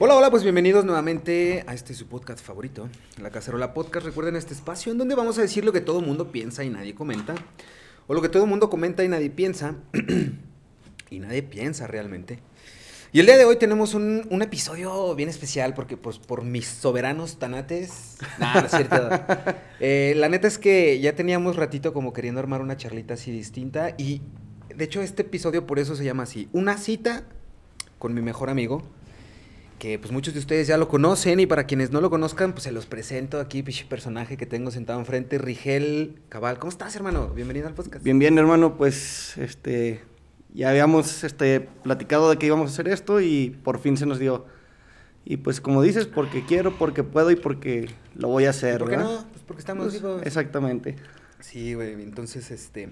Hola, hola, pues bienvenidos nuevamente a este su podcast favorito, La Cacerola Podcast. Recuerden este espacio en donde vamos a decir lo que todo mundo piensa y nadie comenta, o lo que todo mundo comenta y nadie piensa, y nadie piensa realmente. Y el día de hoy tenemos un, un episodio bien especial porque, pues, por mis soberanos tanates. Nah, no es cierto. Eh, la neta es que ya teníamos ratito como queriendo armar una charlita así distinta. Y de hecho, este episodio por eso se llama así: Una cita con mi mejor amigo. Que pues muchos de ustedes ya lo conocen. Y para quienes no lo conozcan, pues se los presento aquí, pichi personaje que tengo sentado enfrente, Rigel Cabal. ¿Cómo estás, hermano? Bienvenido al podcast. Bien, bien, hermano, pues este ya habíamos este, platicado de que íbamos a hacer esto y por fin se nos dio. Y pues como dices, porque quiero, porque puedo y porque lo voy a hacer. ¿Por qué ¿verdad? no? Pues porque estamos Pues, vivos. Exactamente. Sí, güey, entonces, este...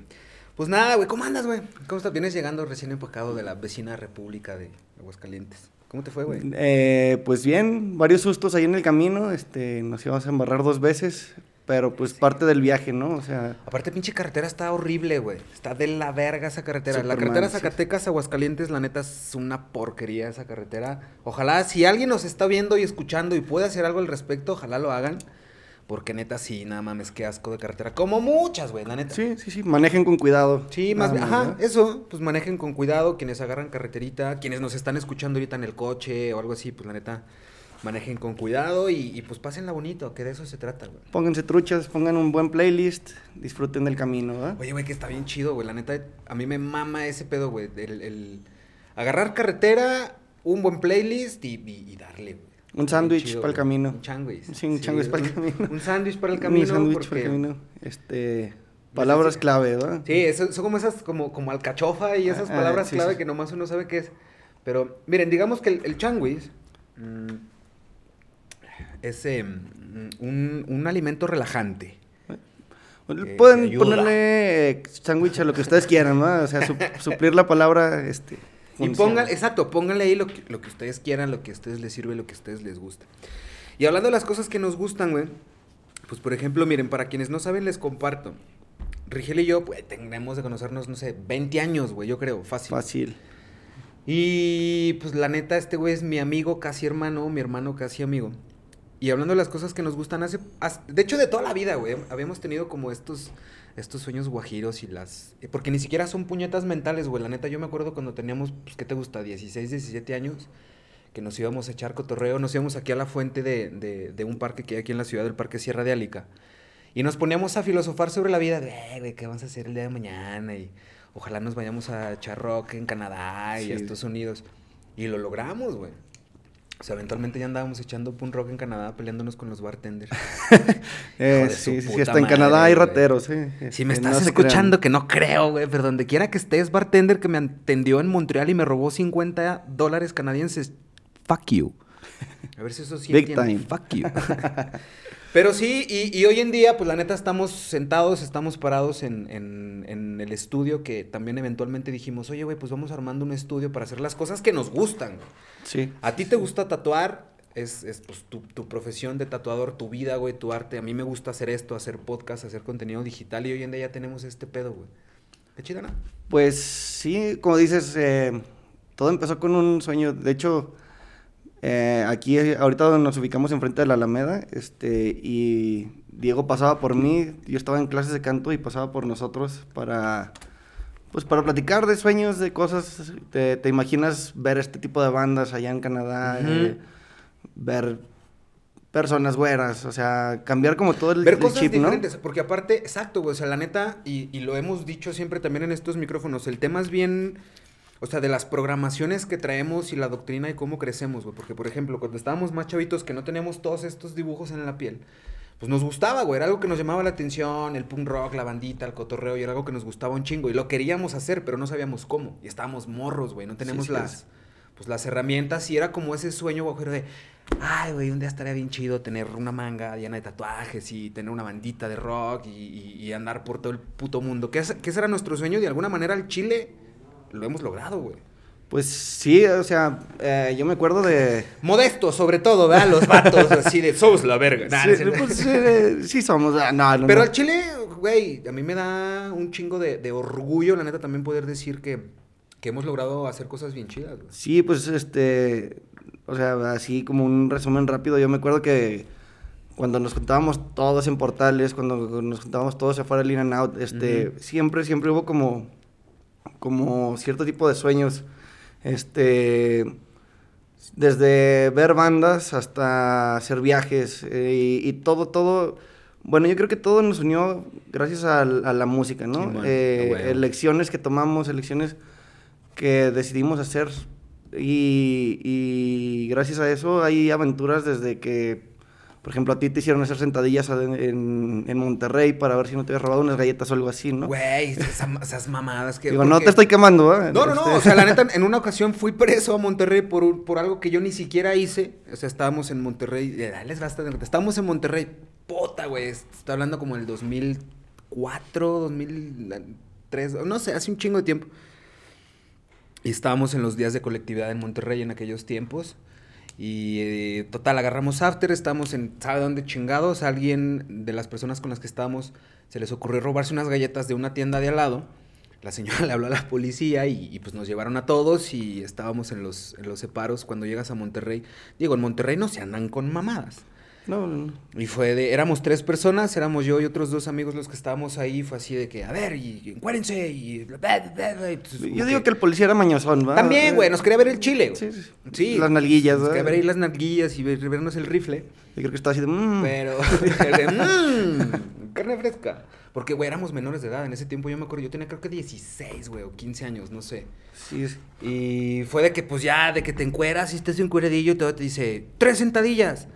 Pues nada, güey, ¿cómo andas, güey? ¿Cómo estás? Vienes llegando recién empacado de la vecina república de Aguascalientes. ¿Cómo te fue, güey? Eh, pues bien, varios sustos ahí en el camino. Este, nos íbamos a embarrar dos veces, pero pues parte del viaje, ¿no? O sea, Aparte, pinche carretera está horrible, güey. Está de la verga esa carretera. la carretera. Zacatecas, Aguascalientes, la neta es una porquería esa carretera. Ojalá, si alguien nos está viendo y escuchando y puede hacer algo al respecto, ojalá lo hagan. Porque neta, sí, nada mames, qué asco de carretera. Como muchas, güey, la neta. sí, sí, sí, manejen con cuidado. Sí, más bien, ajá, eso, pues manejen con cuidado, quienes agarran carreterita, quienes nos están escuchando ahorita en el coche o algo así, pues la neta, manejen con cuidado y, y, pues pásenla bonito, que de eso se trata, güey. Pónganse truchas, pongan un buen playlist, disfruten del camino, ¿verdad? Oye, güey, que está bien chido, güey, la neta, a mí me mama ese pedo, güey, el, el agarrar carretera, un buen playlist y, y- y darle, güey. Un sándwich para el camino. Un sándwich. Sí, un sándwich para el un- camino. Un sándwich para el Un camino. sándwich porque- para el camino. Este, palabras sí. clave, ¿verdad? Sí, eso- son como esas, como, como alcachofa y esas Ah, palabras sí, clave sí. que nomás uno sabe qué es. Pero, miren, digamos que el, el changuis mm, es eh, mm, un, un alimento relajante. Eh, Pueden te ayuda. ponerle eh, sándwich a lo que ustedes quieran, ¿no? O sea, su- suplir la palabra, este... Y pongan, exacto, pónganle ahí lo que, lo que ustedes quieran, lo que a ustedes les sirve, lo que a ustedes les gusta. Y hablando de las cosas que nos gustan, güey, pues por ejemplo, miren, para quienes no saben, les comparto. Rigel y yo, pues, tenemos de conocernos, no sé, 20 años, güey, yo creo, fácil. Fácil. Y pues la neta, este güey es mi amigo, casi hermano, mi hermano, casi amigo. Y hablando de las cosas que nos gustan, hace, de hecho de toda la vida, güey, habíamos tenido como estos, estos sueños guajiros y las... eh, Porque ni siquiera son puñetas mentales, güey. La neta, yo me acuerdo cuando teníamos, pues, ¿qué te gusta? 16, 17 años, que nos íbamos a echar cotorreo, nos íbamos aquí a la fuente de, de, de un parque que hay aquí en la ciudad, del Parque Sierra de Álica. Y nos poníamos a filosofar sobre la vida, "Eh, güey, ¿qué vamos a hacer el día de mañana? Y ojalá nos vayamos a echar rock en Canadá y Sí. a Estados Unidos. Y lo logramos, güey. O sea, eventualmente ya andábamos echando punk rock en Canadá, peleándonos con los bartenders. Eh, sí, sí, sí, hasta en Canadá hay rateros, sí. Si me Este, estás no escuchando, crean. que no creo, güey, pero donde quiera que estés, bartender que me atendió en Montreal y me robó 50 dólares canadienses, fuck you. A ver si eso sí Big entienden, time. Fuck you. Pero sí, y, y hoy en día, pues la neta, estamos sentados, estamos parados en, en- en el estudio que también eventualmente dijimos, oye, güey, pues vamos armando un estudio para hacer las cosas que nos gustan, güey. Sí. A ti te gusta tatuar, es, es pues, tu, tu profesión de tatuador, tu vida, güey, tu arte. A mí me gusta hacer esto, hacer podcast, hacer contenido digital y hoy en día ya tenemos este pedo, güey. Qué chida, ¿no? Pues sí, como dices, eh, todo empezó con un sueño. De hecho, eh, aquí ahorita donde nos ubicamos enfrente de la Alameda, este, y Diego pasaba por mí, yo estaba en clases de canto y pasaba por nosotros para, pues para platicar de sueños, de cosas. Te, te imaginas ver este tipo de bandas allá en Canadá, Ujú. eh, ver personas güeras, o sea, cambiar como todo el, Ver el cosas chip, ¿no? diferentes, porque aparte, exacto, güey, o sea, la neta, y, y lo hemos dicho siempre también en estos micrófonos, el tema es bien, o sea, de las programaciones que traemos y la doctrina y cómo crecemos, güey, porque por ejemplo, cuando estábamos más chavitos que no teníamos todos estos dibujos en la piel, pues nos gustaba, güey, era algo que nos llamaba la atención, el punk rock, la bandita, el cotorreo, y era algo que nos gustaba un chingo, y lo queríamos hacer, pero no sabíamos cómo, y estábamos morros, güey, no teníamos sí, las... es. Pues las herramientas y era como ese sueño guajero de, ay, güey, un día estaría bien chido tener una manga llena de tatuajes y tener una bandita de rock y, y- y andar por todo el puto mundo. Que, es- que ese era nuestro sueño de alguna manera el Chile lo hemos logrado, güey. Pues sí, o sea, eh, yo me acuerdo de... Modesto, sobre todo, ¿verdad? Los vatos así de, somos la verga. Nah, no sí, cierto. pues, eh, sí somos, ah, no, no, Pero no. al Chile, güey, a mí me da un chingo de, de orgullo, la neta, también poder decir que, que hemos logrado hacer cosas bien chidas, güey. Sí, pues este, O sea, así como un resumen rápido, yo me acuerdo que cuando nos juntábamos todos en portales, cuando nos juntábamos todos afuera del In and Out, este, siempre, siempre hubo como, como cierto tipo de sueños. Este, desde ver bandas hasta hacer viajes eh, y, todo, todo. Bueno, yo creo que todo nos unió gracias a, la música, ¿no? Eh, elecciones que tomamos, elecciones que decidimos hacer y, y gracias a eso hay aventuras desde que por ejemplo, a ti te hicieron hacer sentadillas en, en, Monterrey para ver si no te habías robado unas galletas o algo así, ¿no? Güey, esas, mamadas que... Digo, no te estoy quemando, ¿eh? No, no, no, o sea, la neta, en una ocasión fui preso a Monterrey por, por algo que yo ni siquiera hice. O sea, estábamos en Monterrey, les basta, estábamos en Monterrey, puta, güey, está hablando como el 2004, 2003, no sé, hace un chingo de tiempo. Y estábamos en los días de colectividad en Monterrey en aquellos tiempos. Y eh, total, agarramos after, estamos en, ¿sabe dónde chingados? Alguien de las personas con las que estábamos se les ocurrió robarse unas galletas de una tienda de al lado. La señora le habló a la policía y, pues nos llevaron a todos y estábamos en los, en los separos cuando llegas a Monterrey. Digo, en Monterrey no se andan con mamadas. No, no, Y fue de, éramos tres personas, éramos yo y otros dos amigos los que estábamos ahí, fue así de que, a ver, y encuérense, y... yo digo que, el policía era mañosón, ¿va? También, güey, nos quería ver el chile, güey. Sí, sí. Las nalguillas, Nos quería ver ahí las nalguillas y vernos el rifle. Yo creo que estaba así de, mmm. Pero, mmm, carne fresca. Porque, güey, éramos menores de edad. En ese tiempo yo me acuerdo, yo tenía creo que 16, güey, o 15 años, no sé. Sí, sí. Y fue de que, pues ya, de que te encueras y estés un cueradillo y todo te dice, tres sentadillas.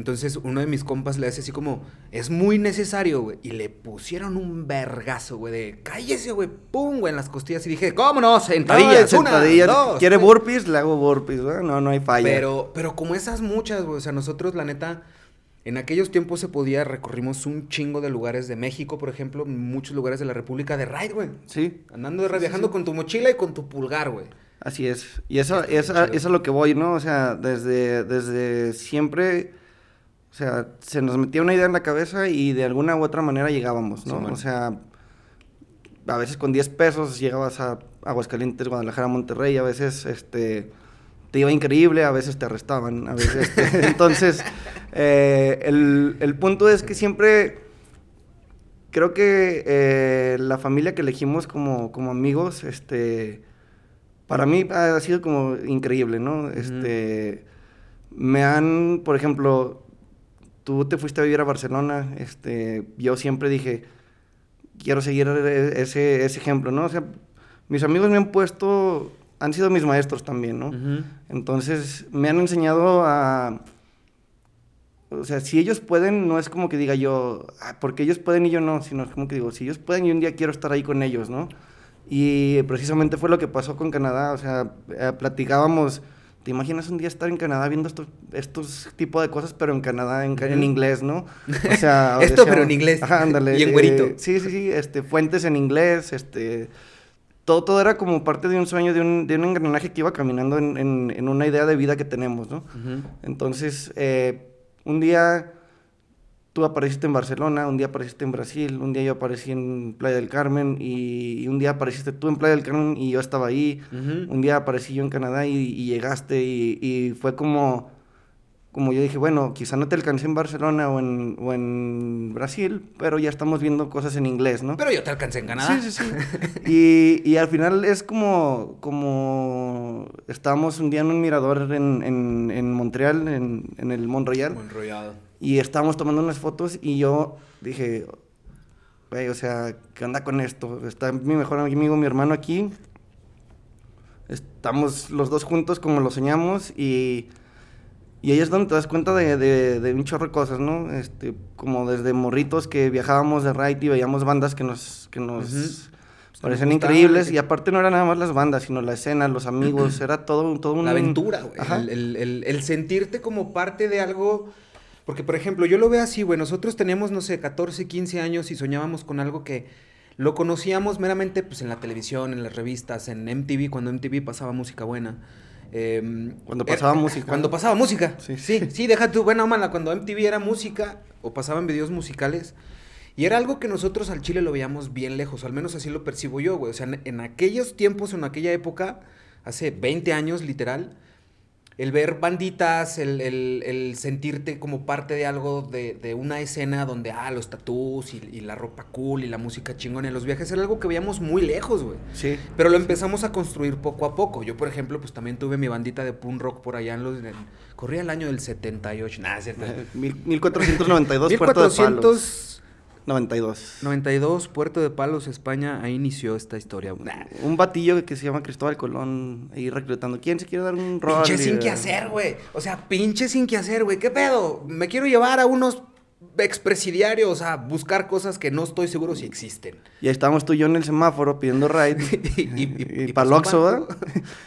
Entonces uno de mis compas le hace así como, es muy necesario, güey. Y le pusieron un vergazo, güey, de cállese, güey, pum, güey, en las costillas. Y dije, ¿cómo no? Sentadillas, no, ¿Quiere burpees? Le hago burpees, güey. No, no hay falla. Pero, pero como esas muchas, güey. O sea, nosotros, la neta, en aquellos tiempos se podía, recorrimos un chingo de lugares de México, por ejemplo, muchos lugares de la República de ride, güey. Sí. Andando de ride, viajando con tu mochila y con tu pulgar, güey. Así es. Y eso, eso, eso es a lo que voy, ¿no? O sea, desde, desde siempre o sea, se nos metía una idea en la cabeza y de alguna u otra manera llegábamos, ¿no? o sea, a veces con 10 pesos llegabas a Aguascalientes, Guadalajara, Monterrey, a veces este, te iba increíble, a veces te arrestaban, a veces... Este, entonces, eh, el, el, punto es que siempre... Creo que eh, la familia que elegimos como, como amigos, este, para mí ha sido como increíble, ¿no? Este, me han, por ejemplo, tú te fuiste a vivir a Barcelona, este, yo siempre dije, quiero seguir e-, ese, ese ejemplo, ¿no? O sea, mis amigos me han puesto, han sido mis maestros también, ¿no? Entonces, me han enseñado a... O sea, si ellos pueden, no es como que diga yo, ah, porque ellos pueden y yo no, sino es como que digo, si ellos pueden, y un día quiero estar ahí con ellos, ¿no? Y precisamente fue lo que pasó con Canadá, o sea, eh, platicábamos ¿Te imaginas un día estar en Canadá viendo estos, estos tipos de cosas, pero en Canadá, en, en inglés, ¿no? O sea... Esto, pero en inglés. Ajá, ándale. y en güerito. Eh, sí, sí, sí, este, fuentes en inglés, este... Todo, todo era como parte de un sueño, de un, de un engranaje que iba caminando en, en, en, una idea de vida que tenemos, ¿no? Entonces, eh, un día tú apareciste en Barcelona, un día apareciste en Brasil, un día yo aparecí en Playa del Carmen y, un día apareciste tú en Playa del Carmen y yo estaba ahí, un día aparecí yo en Canadá y, llegaste y, fue como, como yo dije, bueno, quizá no te alcancé en Barcelona o en, o en Brasil, pero ya estamos viendo cosas en inglés, ¿no? Pero yo te alcancé en Canadá. Sí, sí, sí. y, al final es como, como estábamos un día en un mirador en, en, en Montreal, en, en el Mont Royal. Mont Royal y estábamos tomando unas fotos y yo dije, güey, o sea, ¿qué onda con esto? Está mi mejor amigo, mi hermano aquí. Estamos los dos juntos como lo soñamos y, y ahí es donde te das cuenta de, de, un chorro de cosas, ¿no? Este, como desde morritos que viajábamos de ride y veíamos bandas que nos, que nos parecían increíbles. Y aparte no eran nada más las bandas, sino la escena, los amigos, era todo, todo una... aventura, güey. El, el, el sentirte como parte de algo porque, por ejemplo, yo lo veo así, güey, nosotros teníamos, no sé, 14, 15 años y soñábamos con algo que lo conocíamos meramente pues, en la televisión, en las revistas, en MTV, cuando MTV pasaba música buena. Em, cuando pasaba música. Cuando pasaba música. Sí, sí, sí, deja tu buena mala. Cuando MTV era música o pasaban videos musicales. Y era algo que nosotros al Chile lo veíamos bien lejos, al menos así lo percibo yo, güey. O sea, en, en aquellos tiempos, en aquella época, hace 20 años literal, el ver banditas, el, el- el sentirte como parte de algo, de, de una escena donde, ah, los tatús y, y la ropa cool y la música chingona en los viajes, era algo que veíamos muy lejos, güey. Sí. Pero lo empezamos a construir poco a poco. Yo, por ejemplo, pues también tuve mi bandita de punk rock por allá en los... en- corría el año del 78, nada, cierto. Mil- 1492, Puerto de Palos. 1492, 92. Puerto de Palos, España, ahí inició esta historia. Nah, Un batillo que se llama Cristóbal Colón ahí reclutando. ¿Quién se quiere dar un rol? Pinche sin Y, que hacer, güey. O sea, pinche sin que hacer, güey. ¿Qué pedo? Me quiero llevar a unos expresidiarios a buscar cosas que no estoy seguro si existen. Y ahí estábamos tú y yo en el semáforo pidiendo ride. y, para el Oxxo, ¿verdad? ¿Para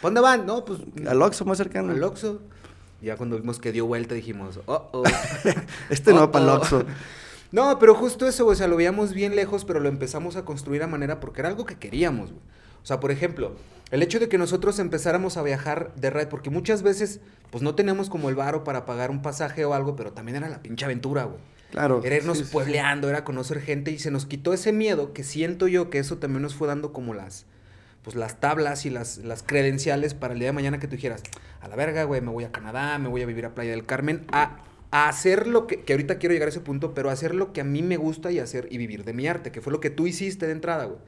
dónde van? No, pues Al Oxxo más cercano. al Oxxo. Ya cuando vimos que dio vuelta dijimos, oh, oh. Este no, para el oh. Oxxo. No, pero justo eso, güey, o sea, lo veíamos bien lejos, pero lo empezamos a construir a manera porque era algo que queríamos, güey. O sea, por ejemplo, el hecho de que nosotros empezáramos a viajar de ride, porque muchas veces, pues no teníamos como el varo para pagar un pasaje o algo, pero también era la pinche aventura, güey. Claro. Era irnos sí, sí, sí. puebleando, era conocer gente y se nos quitó ese miedo que siento yo que eso también nos fue dando como las, pues las tablas y las, las credenciales para el día de mañana que tú dijeras, a la verga, güey, me voy a Canadá, me voy a vivir a Playa del Carmen, a, a hacer lo que, que ahorita quiero llegar a ese punto, pero hacer lo que a mí me gusta y hacer y vivir de mi arte, que fue lo que tú hiciste de entrada, güey.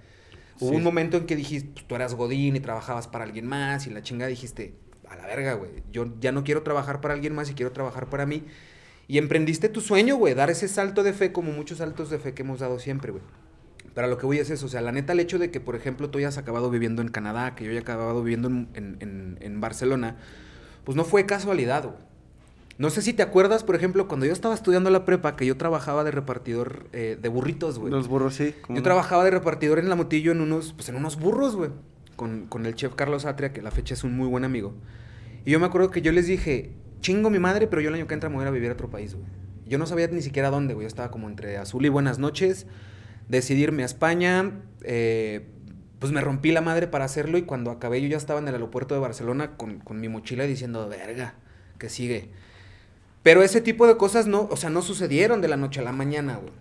Hubo Sí. un momento en que dijiste, pues, tú eras Godín y trabajabas para alguien más y la chinga dijiste, a la verga, güey, yo ya no quiero trabajar para alguien más y quiero trabajar para mí. Y emprendiste tu sueño, güey, dar ese salto de fe como muchos saltos de fe que hemos dado siempre, güey. Pero a lo que voy es eso, o sea, la neta, el hecho de que, por ejemplo, tú hayas acabado viviendo en Canadá, que yo haya acabado viviendo en, en- en- en Barcelona, pues no fue casualidad, güey. No sé si te acuerdas, por ejemplo, cuando yo estaba estudiando la prepa, que yo trabajaba de repartidor eh, de burritos, güey. Los burros, sí. Yo no. trabajaba de repartidor en la motillo en unos, pues en unos burros, güey. Con, con el chef Carlos Atria, que a la fecha es un muy buen amigo. Y yo me acuerdo que yo les dije, chingo mi madre, pero yo el año que entra me voy a ir a vivir a otro país, güey. Yo no sabía ni siquiera dónde, güey. Yo estaba como entre azul y buenas noches. Decidirme a España. eh, pues me rompí la madre para hacerlo y cuando acabé yo ya estaba en el aeropuerto de Barcelona con, con mi mochila diciendo, verga, que sigue. Pero ese tipo de cosas no, o sea, no sucedieron de la noche a la mañana, güey.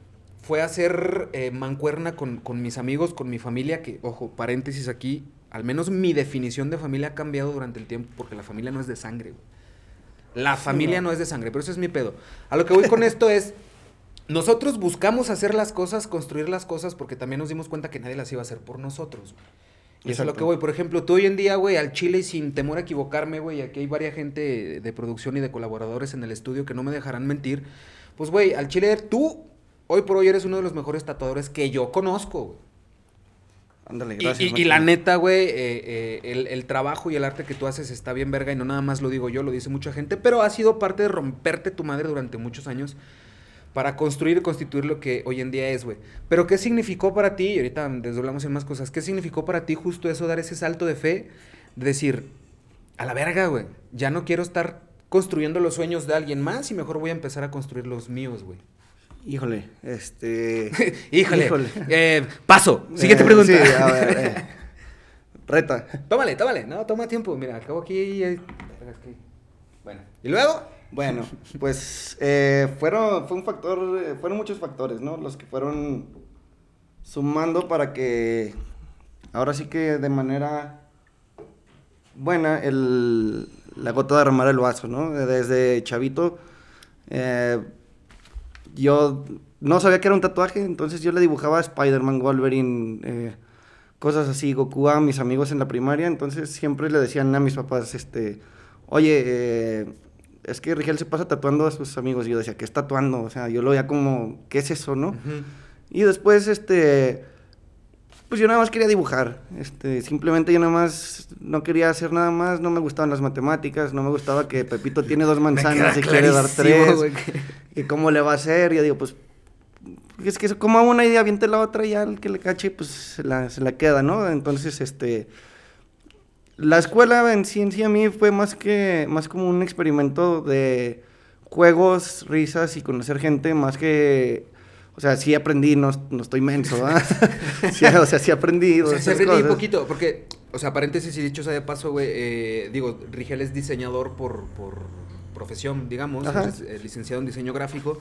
Fue hacer eh, mancuerna con, con mis amigos, con mi familia, que, ojo, paréntesis aquí, al menos mi definición de familia ha cambiado durante el tiempo, porque la familia no es de sangre, güey. La familia no es de sangre, pero eso es mi pedo. A lo que voy con esto es, nosotros buscamos hacer las cosas, construir las cosas, porque también nos dimos cuenta que nadie las iba a hacer por nosotros, güey. Y eso es a lo que voy. Por ejemplo, tú hoy en día, güey, al chile y sin temor a equivocarme, güey, aquí hay varias gente de producción y de colaboradores en el estudio que no me dejarán mentir. Pues, güey, al chile tú, hoy por hoy eres uno de los mejores tatuadores que yo conozco, güey. Ándale, gracias. y, la neta, güey, eh, eh, el, el trabajo y el arte que tú haces está bien verga y no nada más lo digo yo, lo dice mucha gente, pero ha sido parte de romperte tu madre durante muchos años para construir y constituir lo que hoy en día es, güey. Pero ¿qué significó para ti? Y ahorita desdoblamos en más cosas. ¿Qué significó para ti justo eso, dar ese salto de fe? De decir, a la verga, güey, ya no quiero estar construyendo los sueños de alguien más y mejor voy a empezar a construir los míos, güey. Híjole, este... Híjole. Híjole. Eh, paso. Siguiente Eh, pregunta. sí, a ver, eh. Reta. Tómale, tómale. No, toma tiempo. Mira, acabo aquí y... Bueno. ¿Y luego? Bueno, pues eh, fueron, fue un factor, eh, fueron muchos factores, ¿no? Los que fueron sumando para que ahora sí que de manera buena el, la gota de derramar el vaso, ¿no? Desde chavito eh, yo no sabía que era un tatuaje, entonces yo le dibujaba a Spider-Man, Wolverine, eh, cosas así, Goku a mis amigos en la primaria, entonces siempre le decían a mis papás, este, oye, eh, es que Rigel se pasa tatuando a sus amigos, y yo decía, ¿qué es tatuando? O sea, yo lo veía como, ¿qué es eso, no? Ujú. Y después, este, pues yo nada más quería dibujar. Este, simplemente yo nada más no quería hacer nada más, no me gustaban las matemáticas, no me gustaba que Pepito tiene dos manzanas y quiere dar tres. ¿Y cómo le va a hacer? Yo digo, pues, es que como una idea, aviente la otra y ya el que le cache, pues se la, se la queda, ¿no? Entonces, este, la escuela en sí, en sí a mí fue más que, más como un experimento de juegos, risas y conocer gente, más que, o sea, sí aprendí, no, no estoy menso, ¿verdad? Sí, o sea, sí aprendí. O sea, esas aprendí un poquito, porque, o sea, paréntesis y dicho sea de paso, güey, eh, digo, Rigel es diseñador por, por profesión, digamos, es eh, licenciado en diseño gráfico,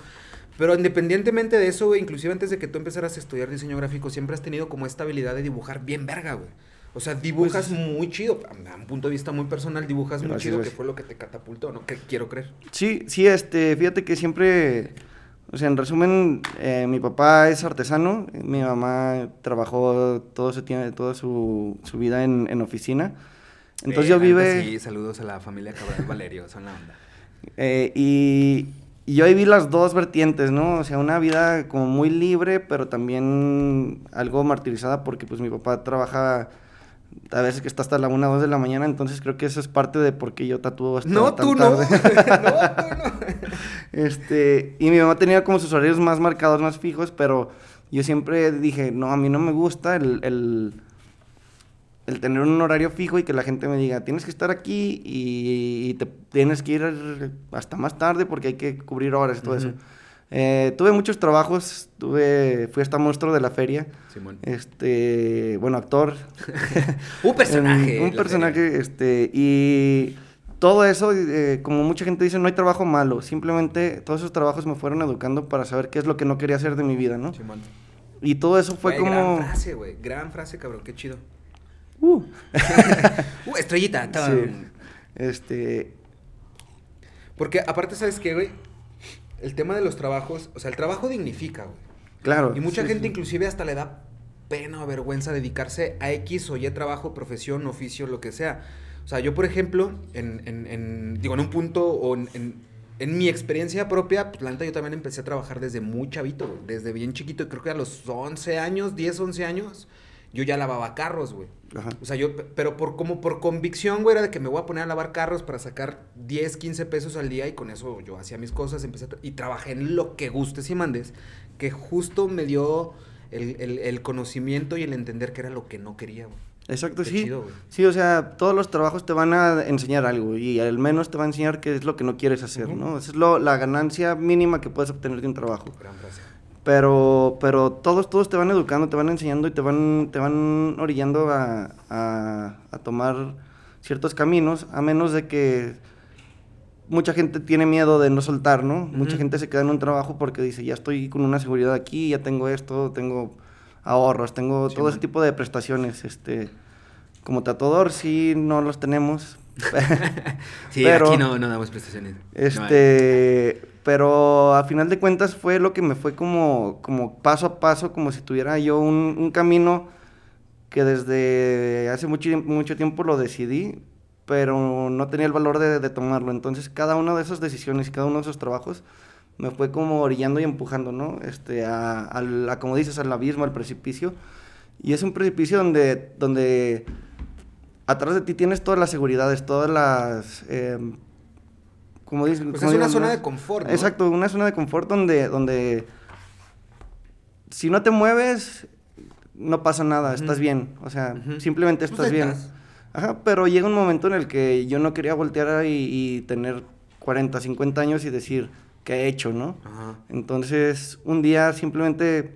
pero independientemente de eso, güey, inclusive antes de que tú empezaras a estudiar diseño gráfico, siempre has tenido como esta habilidad de dibujar bien verga, güey. O sea, dibujas muy chido. A un punto de vista muy personal, dibujas muy chido, que fue lo que te catapultó, ¿no? Que quiero creer. Sí, sí, este, fíjate que siempre, o sea, en resumen, eh, mi papá es artesano, mi mamá trabajó todo su toda su, su vida en, en oficina. Entonces yo vive... Sí, saludos a la familia Cabral Valerio, son la onda. Eh, y, y yo ahí vi las dos vertientes, ¿no? O sea, una vida como muy libre, pero también algo martirizada porque pues mi papá trabaja a veces que está hasta la 1 o 2 de la mañana, entonces creo que eso es parte de por qué yo tatúo hasta no, tan tú tarde. No, no, tú no. Este, y mi mamá tenía como sus horarios más marcados, más fijos, pero yo siempre dije, no, a mí no me gusta el, el, el tener un horario fijo y que la gente me diga, tienes que estar aquí y, y te tienes que ir hasta más tarde porque hay que cubrir horas y todo eso. Eh, tuve muchos trabajos, tuve, fui hasta monstruo de la feria. Simón. Este, bueno, actor. un personaje. un personaje, este, y todo eso, eh, como mucha gente dice, no hay trabajo malo. Simplemente todos esos trabajos me fueron educando para saber qué es lo que no quería hacer de mi vida, ¿no? Simón. Y todo eso fue como... Gran frase, güey. Gran frase, cabrón. Qué chido. Uh. Uh, estrellita. tan. Sí. Este, Porque aparte, ¿sabes qué, güey? El tema de los trabajos, o sea, el trabajo dignifica, güey. claro. Y mucha sí, gente sí. inclusive hasta le da pena o vergüenza dedicarse a X o Y trabajo, profesión, oficio, lo que sea. O sea, yo, por ejemplo, en, en- en- digo, en un punto o en, en- en mi experiencia propia, pues la neta yo también empecé a trabajar desde muy chavito, güey. Desde bien chiquito, creo que a los 11 años, 10, 11 años, yo ya lavaba carros, güey. Ajá. O sea, yo, pero por como por convicción, güey, era de que me voy a poner a lavar carros para sacar 10, 15 pesos al día y con eso yo hacía mis cosas, empecé a tra- y trabajé en lo que gustes y mandes, que justo me dio el, el- el conocimiento y el entender que era lo que no quería, güey. Exacto, Qué sí. chido, sí, o sea, todos los trabajos te van a enseñar algo y al menos te va a enseñar qué es lo que no quieres hacer. ¿no? Esa es lo, la ganancia mínima que puedes obtener de un trabajo. Gran. Pero, pero todos, todos te van educando, te van enseñando y te van, te van orillando a, a, a tomar ciertos caminos, a menos de que mucha gente tiene miedo de no soltar, ¿no? Mucha gente se queda en un trabajo porque dice, ya estoy con una seguridad aquí, ya tengo esto, tengo ahorros, tengo Sí, todo ese tipo de prestaciones, este... Como tatuador sí no los tenemos, Sí, Pero- aquí no, no damos prestaciones. No este, pero a final de cuentas fue lo que me fue como, como paso a paso, como si tuviera yo un, un camino que desde hace mucho, mucho tiempo lo decidí, pero no tenía el valor de, de tomarlo. Entonces cada una de esas decisiones y cada uno de esos trabajos me fue como orillando y empujando, ¿no? Este, a, al- a, como dices, al abismo, al precipicio. Y es un precipicio donde, donde atrás de ti tienes todas las seguridades, todas las... em, como Pues como es una zona de confort, ¿no? Exacto, una zona de confort donde, donde si no te mueves, no pasa nada, estás bien. O sea, Ujú. simplemente Pues estás bien. estás. Ajá, pero llega un momento en el que yo no quería voltear y, y tener 40, 50 años y decir, ¿qué he hecho, no? Ajá. Entonces, un día simplemente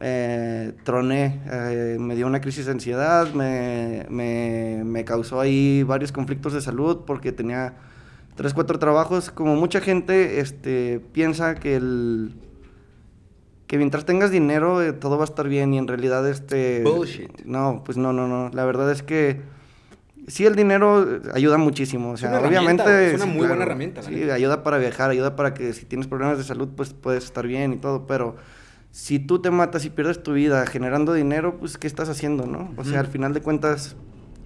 eh, troné, eh, me dio una crisis de ansiedad, me, me, me causó ahí varios conflictos de salud porque tenía tres, cuatro trabajos. Como mucha gente este, piensa que el que mientras tengas dinero eh, todo va a estar bien y en realidad este Bullshit. no pues no no no la verdad es que sí el dinero eh, ayuda muchísimo o sea obviamente es una muy buena herramienta, sí neta. ayuda para viajar ayuda para que si tienes problemas de salud pues puedes estar bien y todo pero si tú te matas y pierdes tu vida generando dinero pues qué estás haciendo no o sea al final de cuentas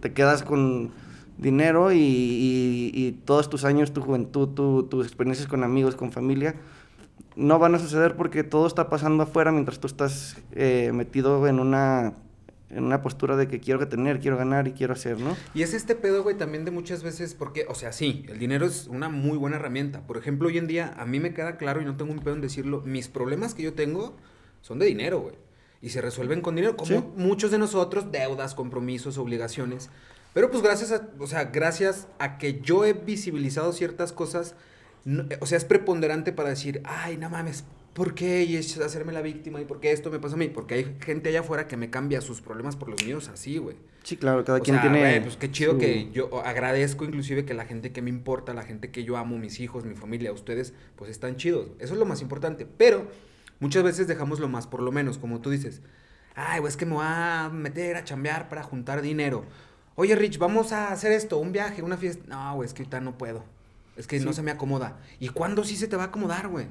te quedas con dinero y, y- y todos tus años, tu juventud, tu- tus experiencias con amigos, con familia, no van a suceder porque todo está pasando afuera mientras tú estás eh, metido en una, en una postura de que quiero tener, quiero ganar y quiero hacer, ¿no? Y es este pedo, güey, también de muchas veces, porque, o sea, sí, el dinero es una muy buena herramienta. Por ejemplo, hoy en día, a mí me queda claro, y no tengo un pedo en decirlo, mis problemas que yo tengo son de dinero, güey. Y se resuelven con dinero, como Sí. muchos de nosotros, deudas, compromisos, obligaciones. Pero pues gracias a, o sea, gracias a que yo he visibilizado ciertas cosas, no- o sea, es preponderante para decir, ay, no mames, ¿por qué? Y es hacerme la víctima, ¿y por qué esto me pasa a mí? Porque hay gente allá afuera que me cambia sus problemas por los míos así, güey. Sí, claro, cada O quien sea, tiene... güey, pues qué chido su- que yo agradezco inclusive que la gente que me importa, la gente que yo amo, mis hijos, mi familia, ustedes, pues están chidos. Eso es lo más importante. Pero muchas veces dejamos lo más por lo menos, como tú dices. Ay, güey, es que me voy a meter a chambear para juntar dinero. Oye, Rich, vamos a hacer esto, un viaje, una fiesta. No, güey, es que ahorita no puedo. Es que no se me acomoda. ¿Y cuándo sí se te va a acomodar, güey?